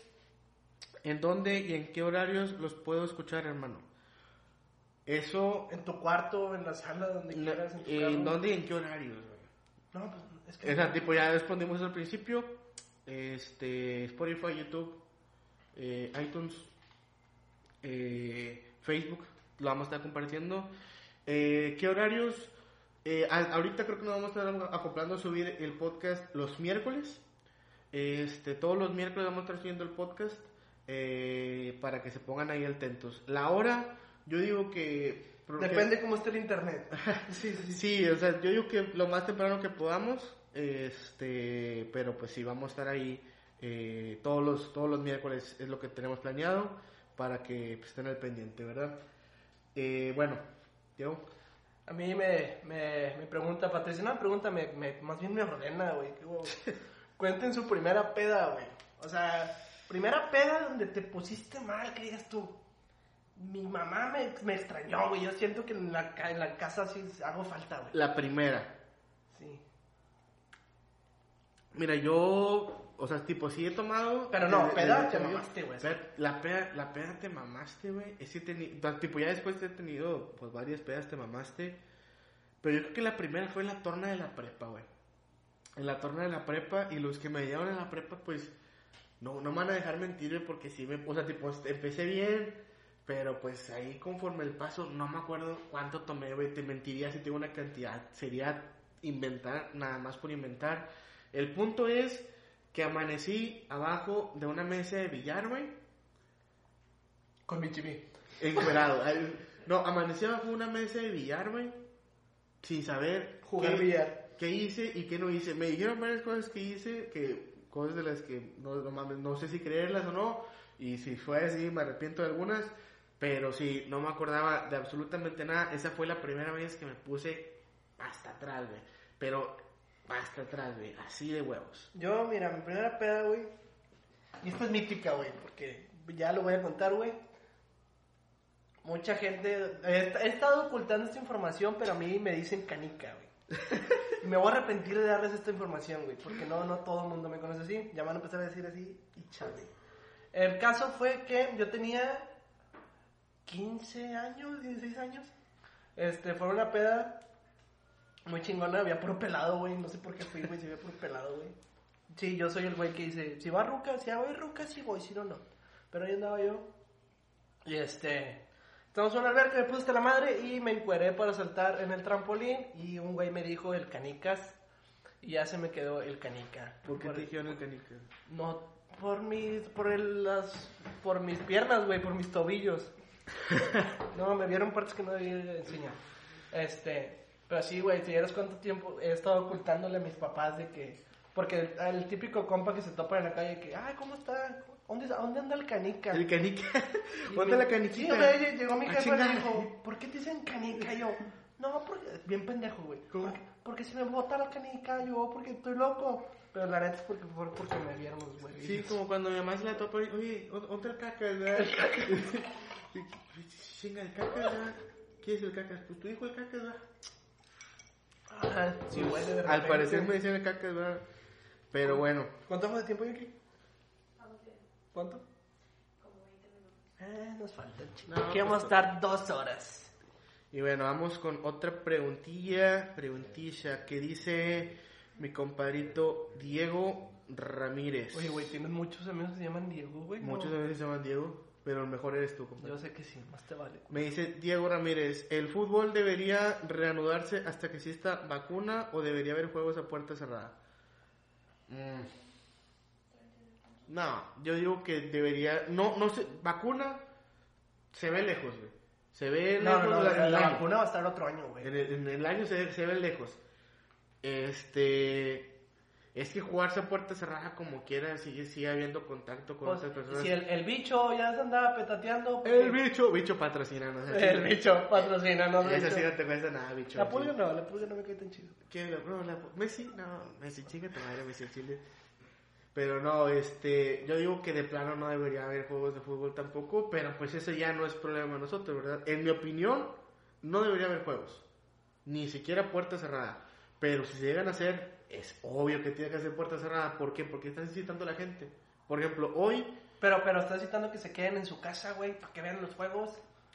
¿en dónde y en qué horarios los puedo escuchar, hermano? Eso, En tu cuarto, en la sala, donde quieras, en tu ¿en dónde y en qué horarios? güey? No, pues es que... O sea, tipo, ya respondimos al principio. Este, Spotify, YouTube, eh, iTunes, eh, Facebook, lo vamos a estar compartiendo. Eh, ¿Qué horarios? Eh, a- ahorita creo que nos vamos a estar acoplando a subir el podcast los miércoles. Este, todos los miércoles vamos a estar subiendo el podcast eh, para que se pongan ahí atentos. La hora, yo digo que... Depende cómo esté el internet. (laughs) Sí, sí, sí. Sí, o sea, yo digo que lo más temprano que podamos, este, pero pues sí, vamos a estar ahí eh, todos los todos los miércoles es lo que tenemos planeado para que pues, estén al pendiente, ¿verdad? Eh, bueno, Diego, A mí me, me, me pregunta, Patricia, me pregunta, me, me- más bien me ordena, güey. (laughs) Cuenten su primera peda, güey. O sea, primera peda donde te pusiste mal, que digas tú. Mi mamá me, me extrañó, güey. Yo siento que en la, en la casa sí hago falta, güey. la primera. Sí. Mira, yo, o sea, tipo, sí he tomado... Pero no, peda te mamaste, güey. La peda, la peda te mamaste, güey. Es que teni- tipo, ya después he tenido, pues, varias pedas te mamaste. Pero yo creo que la primera fue en la torna de la prepa, güey. En la torna de la prepa. Y los que me llevaron en la prepa, pues, no, no me van a dejar mentir, güey, porque sí me... O sea, tipo, empecé bien, pero pues ahí conforme el paso, no me acuerdo cuánto tomé, güey. Te mentiría si tengo una cantidad. Sería inventar, nada más por inventar. El punto es que amanecí abajo de una mesa de billar, güey. Con mi chibi. Encuerado. No, amanecí abajo de una mesa de billar, güey. Sin saber Jugar qué, billar. qué hice y qué no hice. Me dijeron varias cosas que hice, que cosas de las que no, no mames, no sé si creerlas o no. Y si fue así, me arrepiento de algunas. Pero sí, no me acordaba de absolutamente nada. Esa fue la primera vez que me puse hasta atrás, güey. Pero hasta atrás, güey. Así de huevos. Yo, mira, mi primera peda, güey. Y esta es mítica, güey, porque ya lo voy a contar, güey. Mucha gente. He, he estado ocultando esta información, pero a mí me dicen canica, güey. (laughs) Me voy a arrepentir de darles esta información, güey, porque no, no todo el mundo me conoce así. Ya van a empezar a decir así y chale. El caso fue que yo tenía 15 años, 16 años. Este, fue una peda muy chingona, había puro pelado, güey. No sé por qué fui, güey, si había puro pelado, güey. Sí, yo soy el güey que dice, si va Ruca, si voy Ruca, sí voy, si no, no. Pero ahí andaba yo. Y este, estamos en una alberca, me puse hasta la madre y me encueré para saltar en el trampolín. Y un güey me dijo el canicas. Y ya se me quedó el canica. ¿Por qué te dijeron el canica? No, por mis, por el, las, por mis piernas, güey, por mis tobillos. (laughs) No, me vieron partes que no debía enseñar. Este, pero sí, güey, si vieras cuánto tiempo he estado ocultándole a mis papás de que, porque el, el típico compa que se topa en la calle que, ay, ¿cómo está? ¿Dónde, ¿Dónde anda el canica? El canica. ¿Dónde la caniquita? Sí, o sea, llegó mi Ah, jefe y me dijo, ¿por qué te dicen canica? Y yo, no, porque, bien pendejo, güey. ¿Cómo? Porque, porque si me bota la canica, yo, porque estoy loco. Pero la neta es porque, por- porque me vieron los güeyes. Sí, como cuando mi mamá se la topa y, oye, ¿dó- ¿dónde (laughs) el caca, verdad? Chinga, el caca, ¿verdad? ¿Quién es el caca? Pues tu hijo el caca, ¿verdad? Ajá, sí, güey, de Al repente. parecer me el caca, ¿verdad? Pero bueno, ¿Cuánto fue de tiempo, Yuki? ¿Cuánto? Eh, nos falta un chingo. No, Aquí vamos a pues, estar dos horas. y bueno, vamos con otra preguntilla, preguntilla que dice mi compadrito Diego Ramírez. Oye, güey, tienes muchos amigos que se llaman Diego, güey. ¿no? Muchos veces se llaman Diego, pero el mejor eres tú, compadre. Yo sé que sí, más te vale. Me dice Diego Ramírez, ¿el fútbol debería reanudarse hasta que exista vacuna o debería haber juegos a puerta cerrada? Mm. No, yo digo que debería, no, no sé, vacuna se ve lejos, güey. Se ve No, lejos no, no, la- vacuna va a estar otro año, güey. En el, en el año se, se ve lejos. Este, Es que jugarse a puerta cerrada como quiera, sigue, sigue habiendo contacto con Pues, otras personas. si el, el bicho ya se andaba petateando. El bicho, bicho patrocina, no sé. El bicho patrocina, no Esa bicho. sí no te cuesta nada, bicho. La pulga no, la pulga no me cae tan chido. ¿Qué? No, la, Messi, no, Messi, chinga tu madre, Messi, Chile. Pero no, este, yo digo que de plano no debería haber juegos de fútbol tampoco, pero pues eso ya no es problema de nosotros, ¿verdad? En mi opinión, no debería haber juegos, ni siquiera puerta cerrada. Pero si se llegan a hacer, es obvio que tiene que ser puerta cerrada. ¿Por qué? Porque están necesitando a la gente. Por ejemplo, hoy, Pero, pero estás citando que se queden en su casa, güey, para que vean los juegos.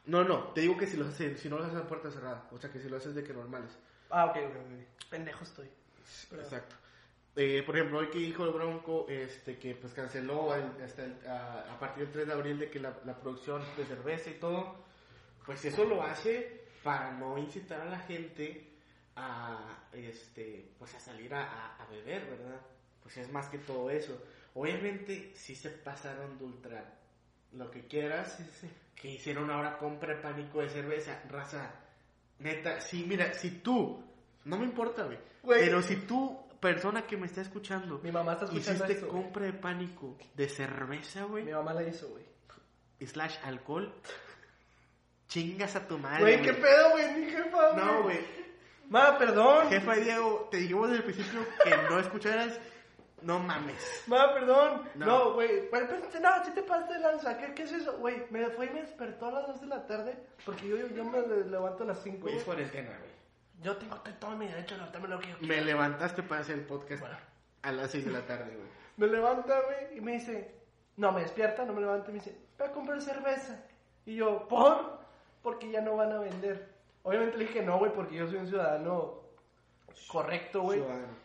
no, no, te digo que si, los hacen, si no los hacen a puerta cerrada, o sea que si lo haces de que normales. Ah, ok, ok, ok. Pendejo estoy. Pero- Exacto. Eh, por ejemplo, hoy que dijo el Bronco este, que pues canceló el- hasta el- a, a partir del 3 de abril de que la, la producción de cerveza y todo, pues eso lo hace para no incitar a la gente a, este, pues a salir a, beber, ¿verdad? Pues es más que todo eso. Obviamente sí se pasaron de ultra lo que quieras, Sí, sí. que hicieron ahora compra de pánico de cerveza, raza. Neta, sí, mira, si tú, no me importa, güey, pero si tú, persona que me está escuchando, Mi mamá está escuchando hiciste compra de pánico de cerveza, güey, Mi mamá la hizo, güey. slash alcohol, chingas a tu madre. Güey, qué pedo, güey, mi jefa. No, güey, Ma, perdón. jefa y Diego, te dijimos desde el principio que no escucharas, no mames. Ma, perdón. No. No, güey. Güey, espérate, no, si te pasaste de lanza. ¿Qué, ¿Qué es eso? Güey, me fue y me despertó a las 2 de la tarde. Porque yo, yo me le- levanto a las 5. Güey, es cuarentena, güey. Yo tengo todo mi derecho a levantarme lo que yo Me levantaste para hacer el podcast Bueno. a las 6 de la tarde, güey. (laughs) Me levanta, güey, y me dice, no, me despierta, no me levanta, y me dice, voy a comprar cerveza. Y yo, ¿por? Porque ya no van a vender. Obviamente le dije no, güey, porque yo soy un ciudadano correcto, güey.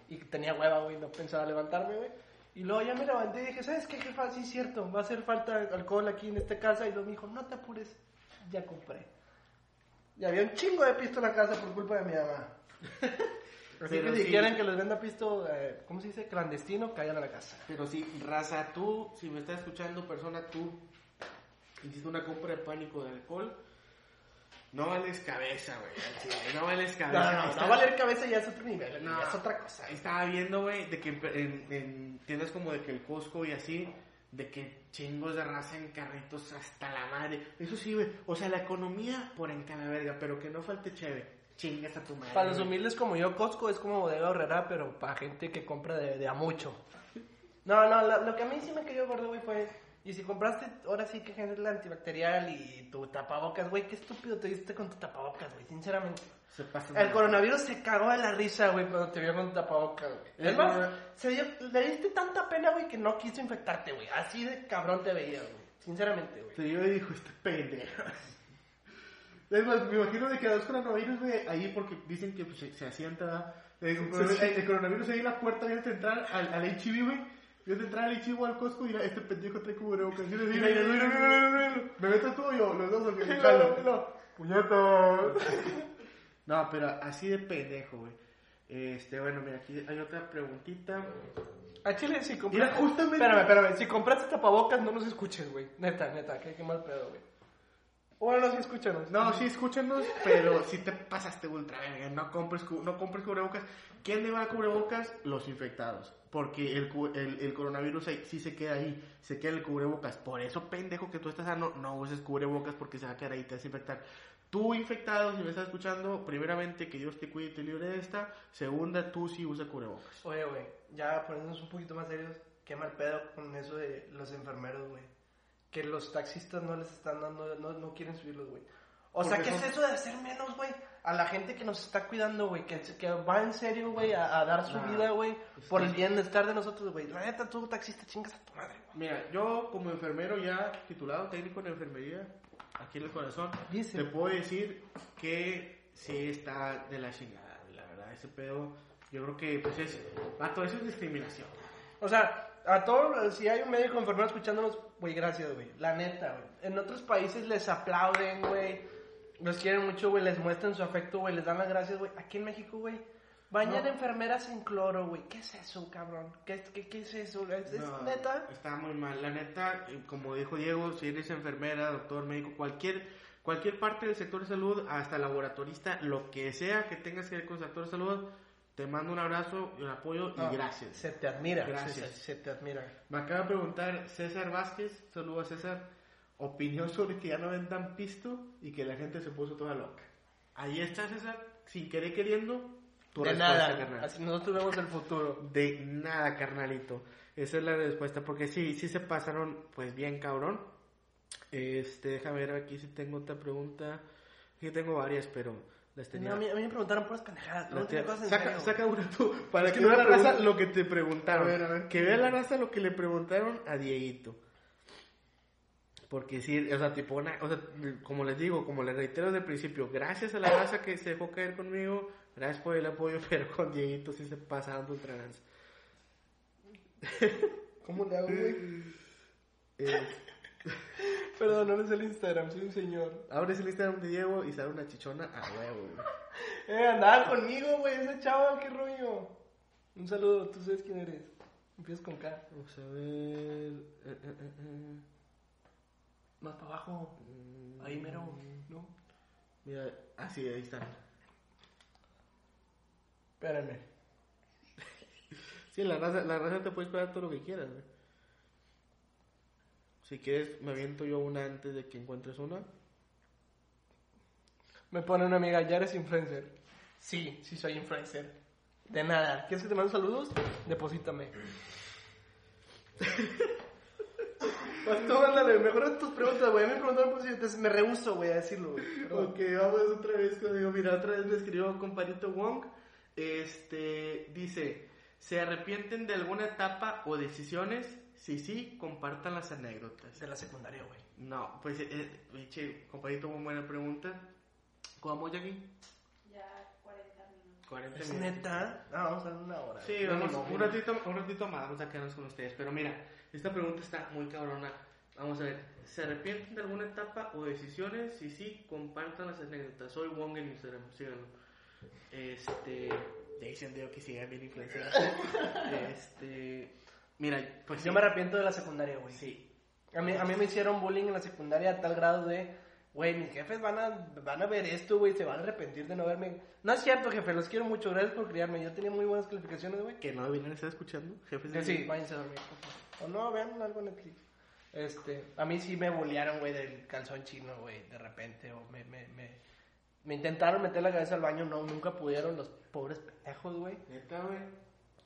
Y tenía hueva, güey, no pensaba levantarme, güey. Y luego ya me levanté y dije, ¿sabes qué, jefa? Sí, es cierto, va a hacer falta alcohol aquí en esta casa. Y luego me dijo, no te apures, ya compré. Y había un chingo de pisto en la casa por culpa de mi mamá. (laughs) Así que si sí. quieren que les venda pisto, eh, ¿cómo se dice? Clandestino, caigan a la casa. Pero sí, raza, tú, si me estás escuchando, persona, tú hiciste una compra de pánico de alcohol, no vales cabeza, güey. No vales No, cabeza. no, no, Está- no valer cabeza ya es otro nivel, No. es otra cosa. Estaba viendo, güey, de que en, en- en tiendas como de que el Costco y así, de que chingos de raza en carritos hasta la madre. Eso sí, güey. O sea, la economía por en cada verga, pero que no falte chévere. Chingas a tu madre. Para los humildes como yo, Costco es como bodega horrera, pero para gente que compra de, de a mucho. No, no, lo, lo que a mí sí me cayó gordo, güey, fue... Y si compraste, ahora sí que el antibacterial y tu tapabocas, güey, qué estúpido te diste con tu tapabocas, güey, sinceramente. Se pasan El coronavirus se cagó de la risa, güey, cuando te vio con tu tapabocas, güey. Es más, corona- se dio, le diste tanta pena, güey, que no quiso infectarte, güey. Así de cabrón te veía, güey. Sinceramente, güey. Se yo y dijo, este pendejo. Es más, me imagino de que dos coronavirus, güey, ahí porque dicen que pues, se, se asienta, ¿verdad? El, coronavirus- el- el coronavirus ahí en la puerta, viene a entrar al, al HIV, güey. Viene a entrar al HIV o al Costco y este pendejo trae cubrebocas. Yo le digo, Mira, mira, mira, mira, mira, mira. ¿Me meto tú o yo? Los dos, o qué? Mira, Jalo. mira. Puñetos. (laughs) No, pero así de pendejo, güey. Este, bueno, mira, aquí hay otra preguntita. A Chile, si compraste. Mira, justamente- Espérame, espérame. Si compraste tapabocas, no nos escuches, güey. Neta, neta, qué, qué mal pedo, güey. Bueno, sí, escúchanos. No, sí, escúchanos, pero si te pasaste ultra verga, no compres, no compres cubrebocas. ¿Quién le va a cubrebocas? Los infectados. Porque el, el, el coronavirus ahí, sí se queda ahí, se queda el cubrebocas. Por eso, pendejo, que tú estás sano, no uses cubrebocas porque se va a quedar ahí te vas a infectar. Tú infectado, si me estás escuchando, primeramente que Dios te cuide y te libre de esta. Segunda, tú sí usa cubrebocas. Oye, güey, ya poniéndonos un poquito más serios, qué mal pedo con eso de los enfermeros, güey. Que los taxistas no les están dando, no, no quieren subirlos, güey. O sea, ¿qué son- es eso de hacer menos, güey? A la gente que nos está cuidando, güey, que, que va en serio, güey, a, a dar su Nah, vida, güey, es por que- el bienestar de nosotros, güey. La neta, tú, taxista, chingas a tu madre, güey. Mira, yo como enfermero ya titulado técnico en enfermería, aquí en el corazón, Dice. te puedo decir que sí está de la chingada, la verdad, ese pedo, yo creo que pues es, vato, eso es discriminación. O sea, a todos, si hay un médico enfermero escuchándonos, güey, gracias, güey. La neta, güey. En otros países les aplauden, güey. Los quieren mucho, güey. Les muestran su afecto, güey. Les dan las gracias, güey. Aquí en México, güey. Bañan No. enfermeras en cloro, güey. ¿Qué es eso, cabrón? ¿Qué, es- qué, qué es eso? ¿Es, neta? Está muy mal, la neta, eh, como dijo Diego, si eres enfermera, doctor, médico, cualquier, cualquier parte del sector de salud, hasta laboratorista, lo que sea que tengas que ver con el sector de salud, Te mando un abrazo y un apoyo y No, gracias. Se te admira. Gracias. Se, se te admira. Me acaba de preguntar César Vázquez, saludo a César, opinión sobre que ya no vendan pisto y que la gente se puso toda loca. Ahí está César, sin querer queriendo, tu de nada. carnal. Así nosotros vemos el futuro. De nada, carnalito. Esa es la respuesta, porque sí, sí se pasaron, pues bien cabrón. Este, déjame ver aquí si tengo otra pregunta. Aquí tengo varias, pero tenía. No, a, mí, a mí me preguntaron puras pendejadas. las No tenía cosas saca, saca una tú, para Es que que no vea la raza lo que te preguntaron. A ver, a ver. Que vea la raza lo que le preguntaron a Dieguito. Porque sí, o sea, tipo, una- o sea, como les digo, como les reitero desde el principio, gracias a la raza que se dejó caer conmigo, gracias por el apoyo, (laughs) pero con Dieguito sí se pasaron ultra lanza. ¿Cómo le hago, güey? (laughs) Eh, Perdón, no es el Instagram, soy un señor. abres el Instagram de Diego y sale una chichona a huevo, güey. (laughs) Eh, andaba conmigo, güey, ese chavo, qué rollo. Un saludo, tú sabes quién eres. Empiezas con K. Vamos a ver. eh, eh, eh, eh. Más para abajo. Ahí mero, ¿no? Mira, ah, sí, ahí están. Espérame. (laughs) Sí, la raza, la raza te puede esperar todo lo que quieras, güey. Si quieres, me aviento yo una antes de que encuentres una. Me pone una amiga, ¿ya eres influencer? Sí, sí soy influencer. De nada. ¿Quieres que te mande saludos? Deposítame. Pues tú, ándale, mejor tus preguntas, güey. Me preguntaron por si entonces me rehuso, güey, a decirlo, güey. Ok, vamos otra vez conmigo. Mira, otra vez me escribió compadito Wong. Este, dice, ¿se arrepienten de alguna etapa o decisiones? Si sí, compartan las anécdotas. De la secundaria, güey. No, pues, eh, compadito, muy buena pregunta. ¿Cómo vamos, Jackie? Ya 40 minutos. 40 ¿Es minutos. neta? Ah, vamos a dar una hora. Sí, vamos, No, un no, ratito, un ratito más, vamos a quedarnos con ustedes. Pero mira, esta pregunta está muy cabrona. Vamos a ver, ¿se arrepienten de alguna etapa o decisiones? Si sí, compartan las anécdotas. Soy Wong en Instagram, síganlo. Este, ya dicen Diego que sigan bien influenciados. este, mira, pues Yo sí. me arrepiento de la secundaria, güey. Sí, A mí, a mí me hicieron bullying en la secundaria a tal grado de, güey, mis jefes van a, van a ver esto, güey, se van a arrepentir de no verme. No es cierto, jefe, los quiero mucho, gracias por criarme. Yo tenía muy buenas calificaciones, güey. que no deberían estar escuchando, jefes Sí, de sí, váyanse a dormir. O no, vean algo en Netflix. Este, a mí sí me bullearon, güey, del calzón chino, güey, de repente. O me, me, me, me intentaron meter la cabeza al baño, no, nunca pudieron los pobres pendejos, güey. Neta, güey.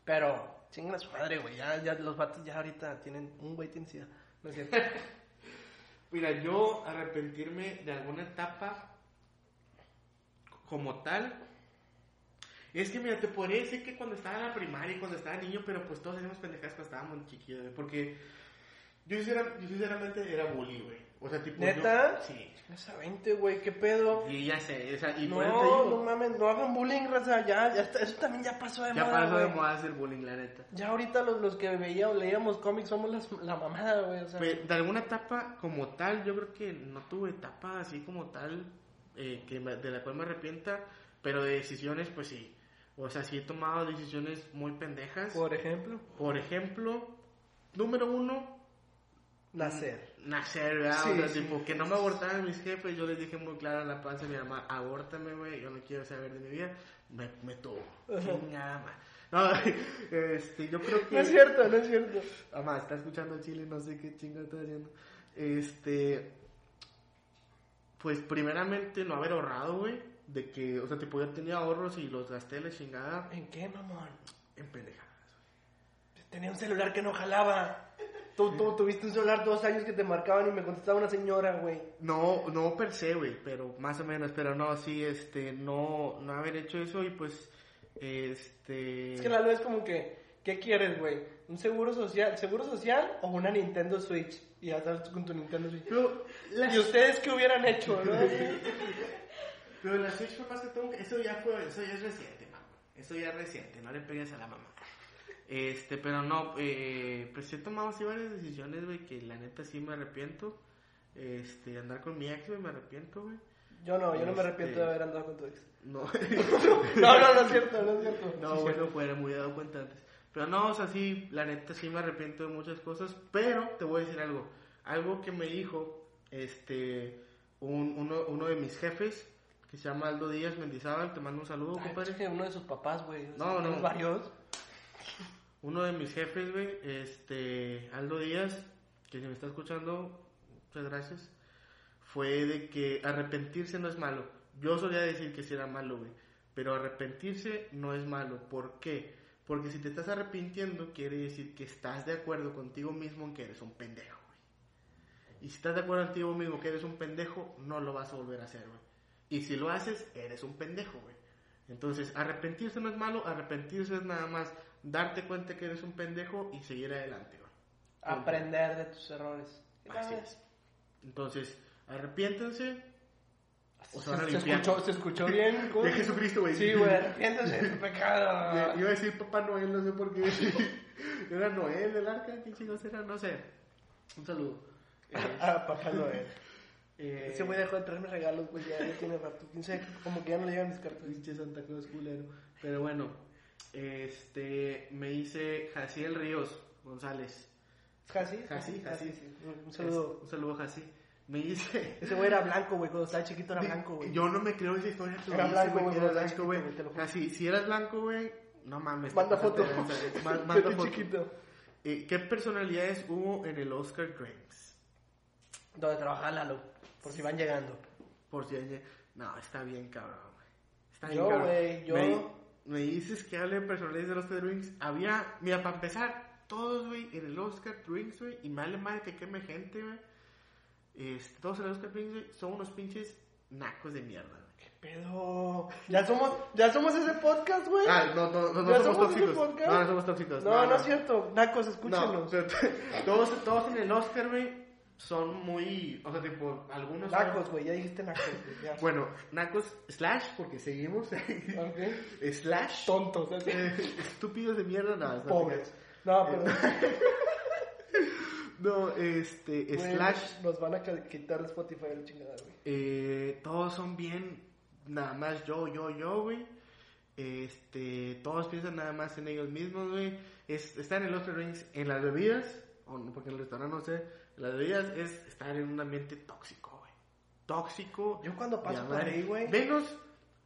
Pero, chingan a su madre, güey. Ya, ya, los vatos ya ahorita tienen, un güey tiene sida. No es cierto. (laughs) Mira, yo arrepentirme de alguna etapa como tal. Es que, mira, te podría decir que cuando estaba en la primaria cuando estaba niño, pero pues todos hacíamos pendejadas cuando estábamos chiquillos. Porque yo, sincera- yo sinceramente era bully, güey. O sea, tipo. yo- ¿Neta? sí. Esa 20, güey, qué pedo. Y ya sé, o sea, y no, por eso te digo, no mames, no hagan bullying, raza. Ya, ya está, eso también ya pasó de ya moda, pasó de güey. moda hacer bullying, la neta. Ya ahorita los, los que veíamos, leíamos cómics somos las- la mamada, güey. O sea, Pues, de alguna etapa como tal, yo creo que no tuve etapa así como tal eh, que me- de la cual me arrepienta, pero de decisiones, pues sí. O sea, sí he tomado decisiones muy pendejas. por ejemplo, Por ejemplo, número uno, nacer. nacer, ¿verdad? Sí, o sea, sí. tipo, que no me abortaran mis jefes, yo les dije muy claro en la panza a mi mamá, abórtame, güey, yo no quiero saber de mi vida, me, me tuvo. Chingada madre. No, (laughs) este, yo creo que... No es cierto, no es cierto. Mamá, está escuchando chile, no sé qué chinga está haciendo. Este. Pues, primeramente, no haber ahorrado, güey. De que, o sea, tipo, yo tenía ahorros y los gasté la chingada ¿En qué, mamón? en pendejadas. Tenía un celular que no jalaba. Tú, tú tuviste un celular dos años que te marcaban y me contestaba una señora, güey. No, no per se, güey, pero más o menos, pero no, sí, este, no, no haber hecho eso y pues, este... Es que la luz es como que, ¿qué quieres, güey? ¿Un seguro social, seguro social o una Nintendo Switch? Y ya estás con tu Nintendo Switch. Pero, la, ¿Y ustedes qué hubieran hecho, no? (laughs) pero la Switch fue más que todo, eso ya fue, eso ya es reciente, mamá. Eso ya es reciente, no le pegues a la mamá. Este, pero no, eh, pues he tomado así varias decisiones, güey, que la neta sí me arrepiento. Este, andar con mi ex, güey, me arrepiento, güey. Yo no, yo no me Este- arrepiento de haber andado con tu ex. No, (laughs) No, no, no es cierto, no es cierto. no, Sí, bueno, fuera muy dado cuenta antes. Pero no, o sea, sí, la neta sí me arrepiento de muchas cosas, pero te voy a decir algo. Algo que me dijo, este, un- uno, uno de mis jefes, que se llama Aldo Díaz Mendizábal. Te mando un saludo, Ay, compadre. es que uno de sus papás, güey. No, no. varios. Uno de mis jefes, güey, este, Aldo Díaz, que si me está escuchando, muchas gracias, fue de que arrepentirse no es malo. Yo solía decir que sí era malo, güey, pero arrepentirse no es malo. ¿Por qué? Porque si te estás arrepintiendo, quiere decir que estás de acuerdo contigo mismo en que eres un pendejo. Y si estás de acuerdo contigo mismo que eres un pendejo, no lo vas a volver a hacer, güey. Y si lo haces, eres un pendejo, güey. Entonces, arrepentirse no es malo, arrepentirse es nada más darte cuenta que eres un pendejo y seguir adelante. Aprender de tus errores. Así es. Entonces, arrepiéntense o se Se escuchó, se escuchó bien. (laughs) ¿cómo? De Jesucristo, güey. Sí, güey, arrepiéntase de su pecado. (laughs) Iba a decir Papá Noel, no sé por qué. (laughs) Era Noel del arca, ¿qué chingos era? No sé. Un saludo. Eh, Ah, papá Noel. eh, Ese güey dejó de traerme regalos, güey, ya, ya tiene rato. Quién sabe, como que ya no le llegan mis cartas. Pinche Santa Claus culero. Pero bueno, este, me dice Jaciel Ríos González. Jasi, Jasi. sí. Un saludo. Es- un saludo, Jasi. Me dice. (laughs) Ese güey era blanco, güey, cuando estaba chiquito era blanco, güey. Yo no me creo esa historia. Era blanco, güey, era blanco, güey. Casi, si eras blanco, güey, no mames. Manda foto. (laughs) Manda foto. chiquito. Eh, ¿Qué personalidades hubo en el Oscar Drinks? Donde trabajaba Lalo, por si van llegando. Por si alguien- No, está bien, cabrón, güey. Está bien, Yo, cabrón. güey, yo- Me, dices que hable de personalidades de los Oscar Drinks. Había, mira, para empezar, todos, güey, en el Oscar Drinks, güey, y me vale madre que queme gente, güey. Este, todos en el Oscar Drinks, güey, son unos pinches nacos de mierda, güey. ¿Qué pedo? ¿Ya somos, ya somos ese podcast, güey? Ah, no, no, no, no ¿Ya somos somos tóxicos. No, no somos tóxicos. no, no, es cierto. Nacos, No, escúchenos. pero (laughs) todos, todos en el Oscar, güey, son muy, o sea, tipo, algunos Nacos, güey, ya dijiste nacos, ya. Bueno, nacos slash, porque seguimos, Ok. (laughs) slash, Tontos, eh, estúpidos de mierda, nada, no, Pobres. No, pero. (laughs) No, este, güey, slash, Nos van a quitar Spotify la chingada, güey. eh, todos son bien, nada más yo, yo, yo, güey. Este, todos piensan nada más en ellos mismos, güey. Es, estar en el Oscar Rings en las bebidas, o no, porque en el restaurante no sé, las bebidas es estar en un ambiente tóxico, güey. Tóxico. Yo cuando paso por ahí, güey. Menos,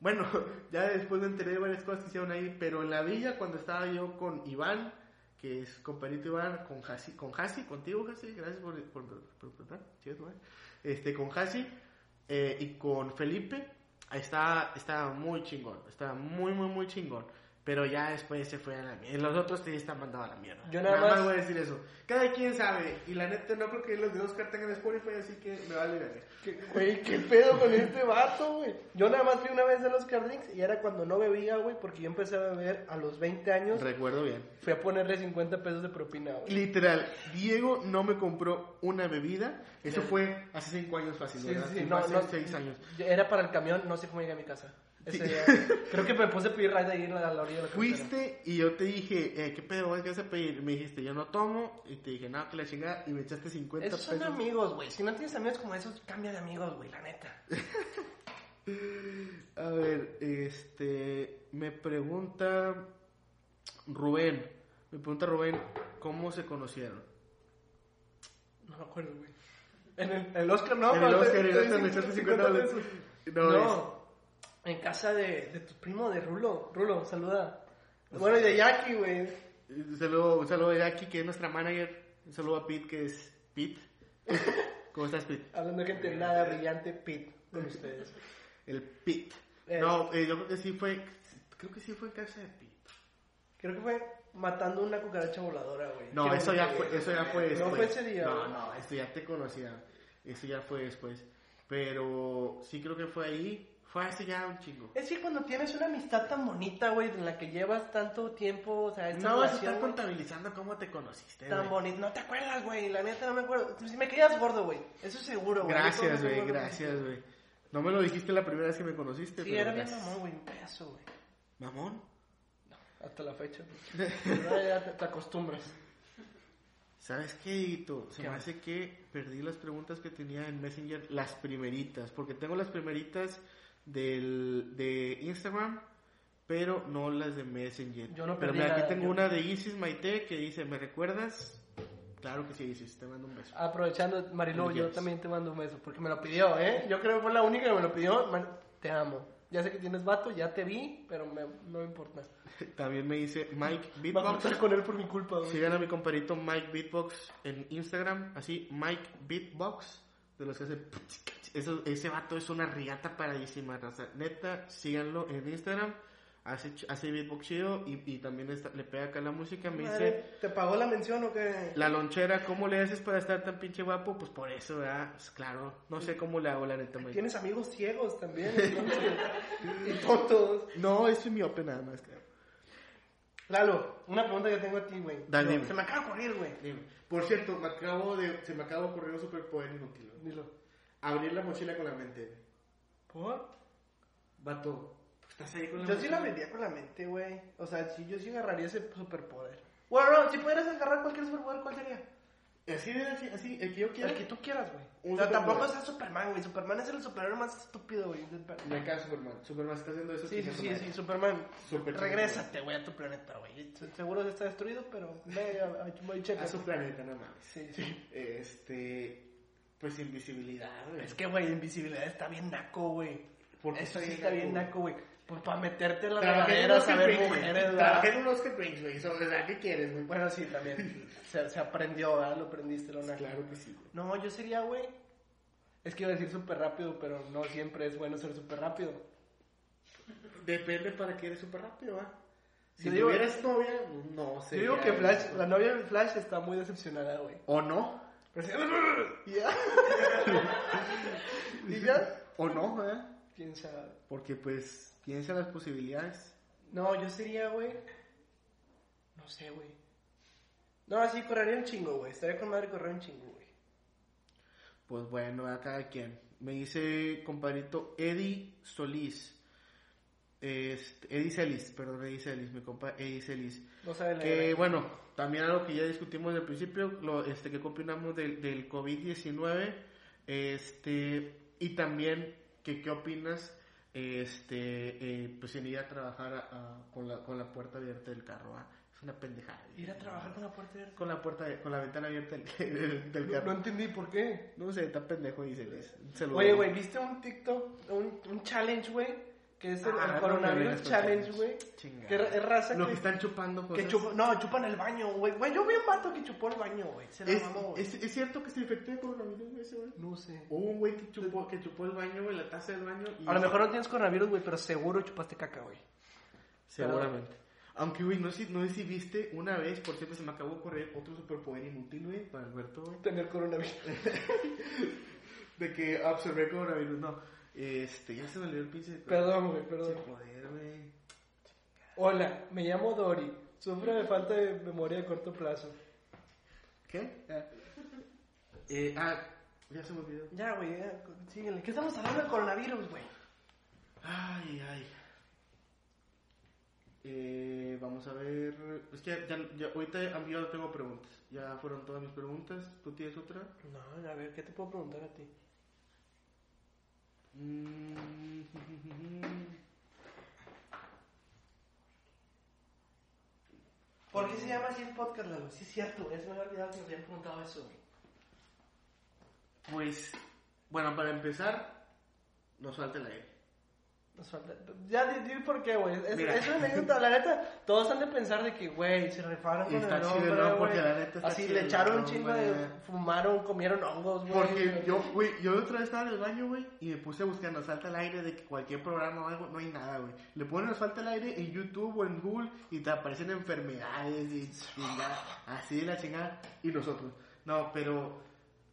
bueno, (laughs) ya después me enteré de varias cosas que hicieron ahí, pero en la villa, cuando estaba yo con Iván, que es compañito Iván, con Hasi, con Hasi, contigo Hasi, gracias por, por, por, preguntar, chido, güey. este, con Hasi eh, y con Felipe, estaba, estaba muy chingón, estaba muy, muy, muy chingón. Pero ya después se fue a la mierda. Los otros sí están mandados a la mierda. Yo nada más- voy a decir eso. Cada quien sabe. Y la neta no creo que los de Oscar tengan Spotify, así que me vale ver. ¿Qué- Güey, ¿qué pedo con este vato, güey? Yo nada más fui una vez de los Drinks y era cuando no bebía, güey, porque yo empecé a beber a los 20 años. Recuerdo bien. Fui a ponerle 50 pesos de propina, güey. Literal, Diego no me compró una bebida. Eso fue hace cinco años fácil, Sí, ¿verdad? sí, sí, Sí, no, hace no, seis años. Era para el camión, no sé cómo llegué a mi casa. Ese Sí. día. (laughs) Creo que me puse a pedir ride ahí a la orilla de la. Fuiste y yo te dije, eh, ¿qué pedo? ¿Qué vas a pedir? Me dijiste, yo no tomo. Y te dije, no, que la chingada. Y me echaste 50 Esos son pesos. amigos, güey. Si no tienes amigos como esos, cambia de amigos, güey, la neta. (laughs) A ver, este. Me pregunta Rubén. Me pregunta Rubén, ¿cómo se conocieron? No me acuerdo, güey. En el, el Oscar, no, en el Oscar, di ahorita me echaste 50 dólares. No, No, en casa de, de tu primo, de Rulo. Rulo, saluda. Bueno, y de Jackie, güey. Un saludo, un saludo a Jackie, que es nuestra manager. Un saludo a Pete, que es Pete. (laughs) ¿Cómo estás, Pete? Hablando de gente nada brillante, Pete, con ustedes. El Pete. Eh. No, eh, yo creo que sí fue. Creo que sí fue en casa de Pete. Creo que fue matando una cucaracha voladora, güey. No, eso ya fue, eso ya fue después. No fue ese día. No, no, esto ya te conocía. Eso ya fue después. Pero sí creo que fue ahí. Fue hace ya un chingo. Es que cuando tienes una amistad tan bonita, güey, en la que llevas tanto tiempo, o sea, esta No vas a estar contabilizando cómo te conociste. tan güey. bonita. No te acuerdas, güey, la neta no me acuerdo. Si me quedas gordo, güey, eso es seguro, güey. Gracias, güey, gracias, güey. No me lo dijiste la primera vez que me conociste. Sí, pero era bien gracias. mamón, güey, un pedazo, güey. ¿Mamón? Hasta la fecha. güey. Pero ya te, te acostumbras. ¿Sabes qué, Hito? Se ¿Qué? me hace que perdí las preguntas que tenía en Messenger, las primeritas, porque tengo las primeritas del, de Instagram, pero no las de Messenger. Yo no pero mira, aquí tengo yo- una de Isis Maite que dice, ¿me recuerdas? Claro que sí, Isis, te mando un beso. Aprovechando, Marilu, yo también te mando un beso, porque me lo pidió, ¿eh? Yo creo que fue la única que me lo pidió. Man- te amo. Ya sé que tienes vato, ya te vi, pero me, no me importa. (laughs) También me dice Mike Va a cortar con él por mi culpa, güey. Sigan a mi compadrito Mike Beatbox en Instagram, así Mike Beatbox, de los que hace (laughs) eso, ese vato es una riata paradísima, raza. Neta, síganlo en Instagram, hace, hace beatbox chido y, y también está- le pega acá la música, me dice, ¿Te pagó la mención o qué? la lonchera, ¿cómo le haces para estar tan pinche guapo? Pues por eso, ¿verdad? Pues claro, no sé cómo le hago la neta. Tienes amigos ciegos también, (laughs) y tontos. No, es miope nada más, creo. Lalo, una pregunta que tengo a ti, güey. Dale, No. Se me acaba de ocurrir, güey. Dime. Por cierto, me acabo de, se me acaba de ocurrir un superpoder inútil. güey. Dilo. Abrir la mochila con la mente. güey. ¿Por? Vato, estás ahí con la Yo sí la abriría con la mente, güey. O sea, sí, yo sí agarraría ese superpoder. Bueno, no, si pudieras agarrar cualquier superpoder, ¿cuál sería? Así, de- así, así, el que yo quiera. El que tú quieras, güey. O sea, tampoco es Superman, güey. Superman es el superhéroe más estúpido, güey. Me cae Superman. Superman está haciendo eso. Sí, sí, sí, sí, Superman. Super Regrésate, güey, a tu planeta, güey. Se- Seguro está destruido, pero ve a, a, a- checa. A su planeta, no mames. Sí, sí. Este. Pues invisibilidad, güey. Es que, güey, invisibilidad está bien naco, güey. ¿Por qué Eso está sí bien está bien naco, güey. Pues para meterte en la Trabajé en un regadera, Oscar saber Prince, güey. mujeres, ¿verdad? Trabajé en un Oscar Prince, güey. So, ¿qué quieres, güey? Bueno, sí, también. Se, se aprendió, ¿verdad? Lo aprendiste, lo. Claro que sí, güey. No, yo sería, güey. Es que iba a decir súper rápido, pero no siempre es bueno ser súper rápido. Depende para qué eres súper rápido, ¿va? Si digo- tuvieras novia, no sé. Yo digo que Flash, la novia de Flash está muy decepcionada, güey. ¿O no? Pero sí, (laughs) y ya. (laughs) y ya. ¿O no, eh? ¿Quién sabe? Porque, pues, piensa las posibilidades. No, yo sería, güey. No sé, güey. No, así correría un chingo, güey. Estaría con madre correr un chingo, güey. Pues bueno, a cada quien. Me dice compadrito Eddie Solís. Este, Eddie Celis, perdón, Eddie Celis, mi compa Eddie Celis. No sabe Que bueno, también algo que ya discutimos al principio, lo, este, que qué opinamos del, del COVID-19, este, y también que qué opinas, este, eh, pues en ir a trabajar a- a- con, la, con la puerta abierta del carro, ¿ah? es una pendejada. Ir a trabajar con la puerta abierta. Con la puerta, con la ventana abierta del, (laughs) del, del No, carro. no entendí por qué. No sé, está pendejo y se les. se lo Oye, güey, ¿viste un TikTok? Un, un challenge, güey. Que es el, Ah, el coronavirus challenge, güey. Que es raza Lo que, que están chupando cosas. que chupa- No, chupan el baño, güey. Güey, yo vi un vato que chupó el baño, güey. Se la ¿Es, mamó, güey. es, es cierto que se infectó de coronavirus güey, ese güey? No sé. Hubo un güey que chupó, que chupó el baño, güey, la taza del baño. Y A lo mejor no tienes coronavirus, güey, pero seguro chupaste caca, güey. Seguramente. Aunque, güey, no sé, si- no sé si viste una vez, por cierto, se me acabó de correr otro superpoder inútil, güey, para Alberto, güey. Tener coronavirus. (laughs) De que absorber coronavirus, no. Este, ya se me olvidó el pinche. Perdón, güey, perdón. Poder, güey. Hola, me llamo Dori. Sufro de falta de memoria de corto plazo. ¿Qué? Eh, ah, ya se me olvidó. Ya, güey, ya, síguele. ¿Qué estamos hablando del coronavirus, güey? Ay, ay. Eh, vamos a ver. Es que ya, ya- ahorita yo no tengo preguntas. Ya fueron todas mis preguntas. ¿Tú tienes otra? No, a ver, ¿qué te puedo preguntar a ti? Mm, ¿Por qué se llama así el podcast, Lalo? Sí, es cierto. Se me había olvidado que me habían preguntado eso. Pues, bueno, para empezar, nos falta el aire. Ya, di, di por qué, güey. Es, Mira. es una anécdota. La neta, todos han de pensar de que, güey, se rifaron con Está el chido, nombre, ¿no? Porque la neta está Así chido le echaron un chingo de... Fumaron, comieron hongos, güey. Porque yo, güey, yo otra vez estaba en el baño, güey, y me puse a buscar Nos falta el aire de que cualquier programa o algo, no hay nada, güey. Le ponen Nos falta el aire en YouTube o en Google y te aparecen enfermedades y chingada, así de la chingada. Y nosotros, no, pero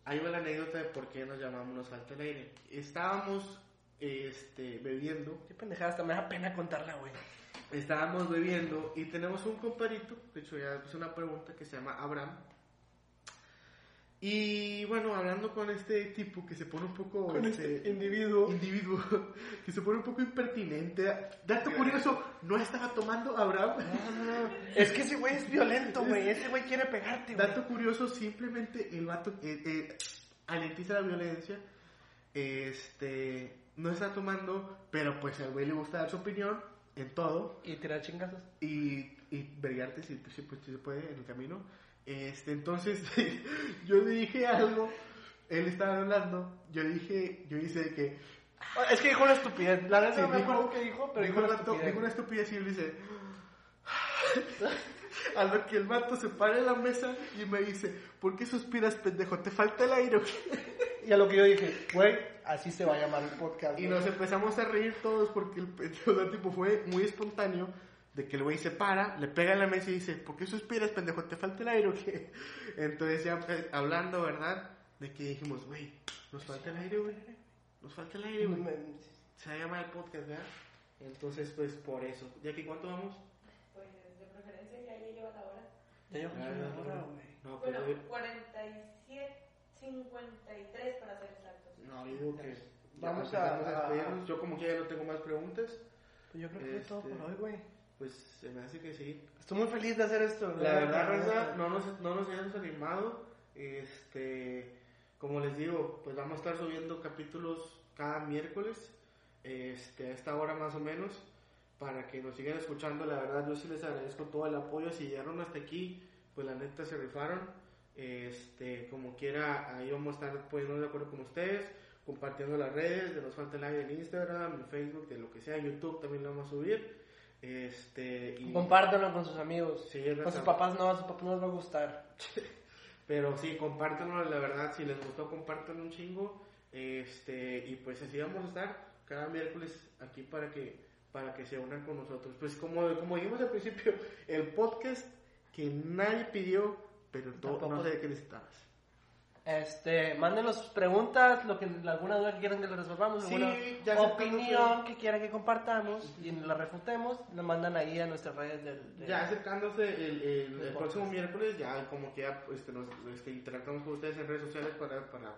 ahí va la anécdota de por qué nos llamamos Nos falta el aire. Estábamos, este, bebiendo, Qué pendejada, hasta me da pena contarla, güey. estábamos bebiendo y tenemos un compadrito, de hecho ya puse una pregunta que se llama Abraham. Y bueno, hablando con este tipo que se pone un poco... Con este, este individuo. individuo (laughs) que se pone un poco impertinente. Dato curioso, no estaba tomando Abraham. (laughs) Es que ese güey es violento, güey. Ese güey quiere pegarte, güey. Dato curioso, simplemente el vato eh, eh, alentiza la violencia. Este, no está tomando, pero pues al güey le gusta dar su opinión en todo. Y tirar chingazos. y, y vergarte si, si, pues, si se puede en el camino. Este, entonces, (laughs) yo le dije algo, él estaba hablando, yo dije, yo hice que, Es que dijo una estupidez. La neta Sí, no me dijo- acuerdo qué dijo, pero dijo, dijo una estupidez. dijo una estupidez y él dice. (laughs) A lo que el vato se para en la mesa y me dice, ¿por qué suspiras, pendejo? ¿Te falta el aire? (laughs) o qué?" Y a lo que yo dije, güey, así se va a llamar el podcast. Y güey. nos empezamos a reír todos porque el del (laughs) tipo fue muy espontáneo de que el güey se para, le pega en la mesa y dice, ¿por qué suspiras, pendejo? ¿Te falta el aire o qué? (laughs) Entonces ya eh, hablando, ¿verdad? De que dijimos, güey, nos falta el aire, güey. Nos falta el aire, güey. Se va a llamar el podcast, ¿verdad? Entonces, pues por eso. ¿Ya que cuánto vamos? Pues de preferencia ya lleva la hora. Ya llevo una no, hora, güey. No, pues Bueno, yo- 47, 53 para ser exactos. no, yo digo que Vamos a- a- despedirnos. Yo como que ya no tengo más preguntas, Pues yo creo que fue todo Este- por hoy, güey. pues se me hace que sí. Estoy muy feliz de hacer esto. La verdad, Raza, no nos, no nos hayamos animado. Este, como les digo, pues vamos a estar subiendo capítulos cada miércoles, este, a esta hora más o menos, para que nos sigan escuchando. La verdad, yo sí les agradezco todo el apoyo. Si llegaron hasta aquí, pues la neta se rifaron. Este, como quiera, ahí vamos a estar poniéndonos de acuerdo con ustedes, compartiendo las redes de Nos Falta el Aire en Instagram, en Facebook, de lo que sea, YouTube también lo vamos a subir. Este, y, Compártanlo con sus amigos. Sí, Con sus papás no, a sus papás no les va a gustar. (laughs) Pero sí, compártanlo, la verdad, si les gustó, compártanlo un chingo. Este, y pues así vamos a estar cada miércoles aquí para que, para que se unan con nosotros. Pues como, como dijimos al principio, el podcast que nadie pidió, pero Tampoco. no sé qué necesitabas. Este, mándenos preguntas, lo que, alguna duda que quieran que les resolvamos, Sí, alguna opinión que quieran que compartamos y la refutemos, lo mandan ahí a nuestras redes del... del- Ya acercándose el, el- el próximo miércoles, ya como que ya este, nos este, interactuamos con ustedes en redes sociales para, para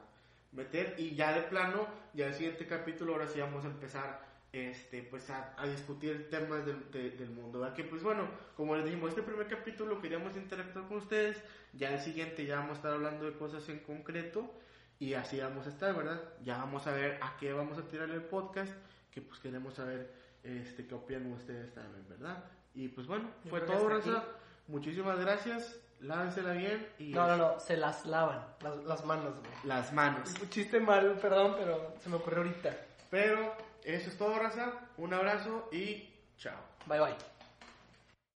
meter y ya de plano, ya el siguiente capítulo, ahora sí vamos a empezar este, pues a, a discutir temas del, de- del mundo. ¿verdad? Que pues bueno, como les dijimos, este primer capítulo queríamos interactuar con ustedes, ya el siguiente ya vamos a estar hablando de cosas en concreto y así vamos a estar, ¿verdad? Ya vamos a ver a qué vamos a tirar el podcast, que pues queremos saber este, qué opinan ustedes también, ¿verdad? Y pues bueno, Yo fue todo, Raza. Muchísimas gracias. Lávensela bien y No, no, no, se las lavan, las, las manos, güey. las manos. Un chiste mal, perdón, pero se me ocurrió ahorita. Pero eso es todo, Raza. Un abrazo y chao. Bye, bye.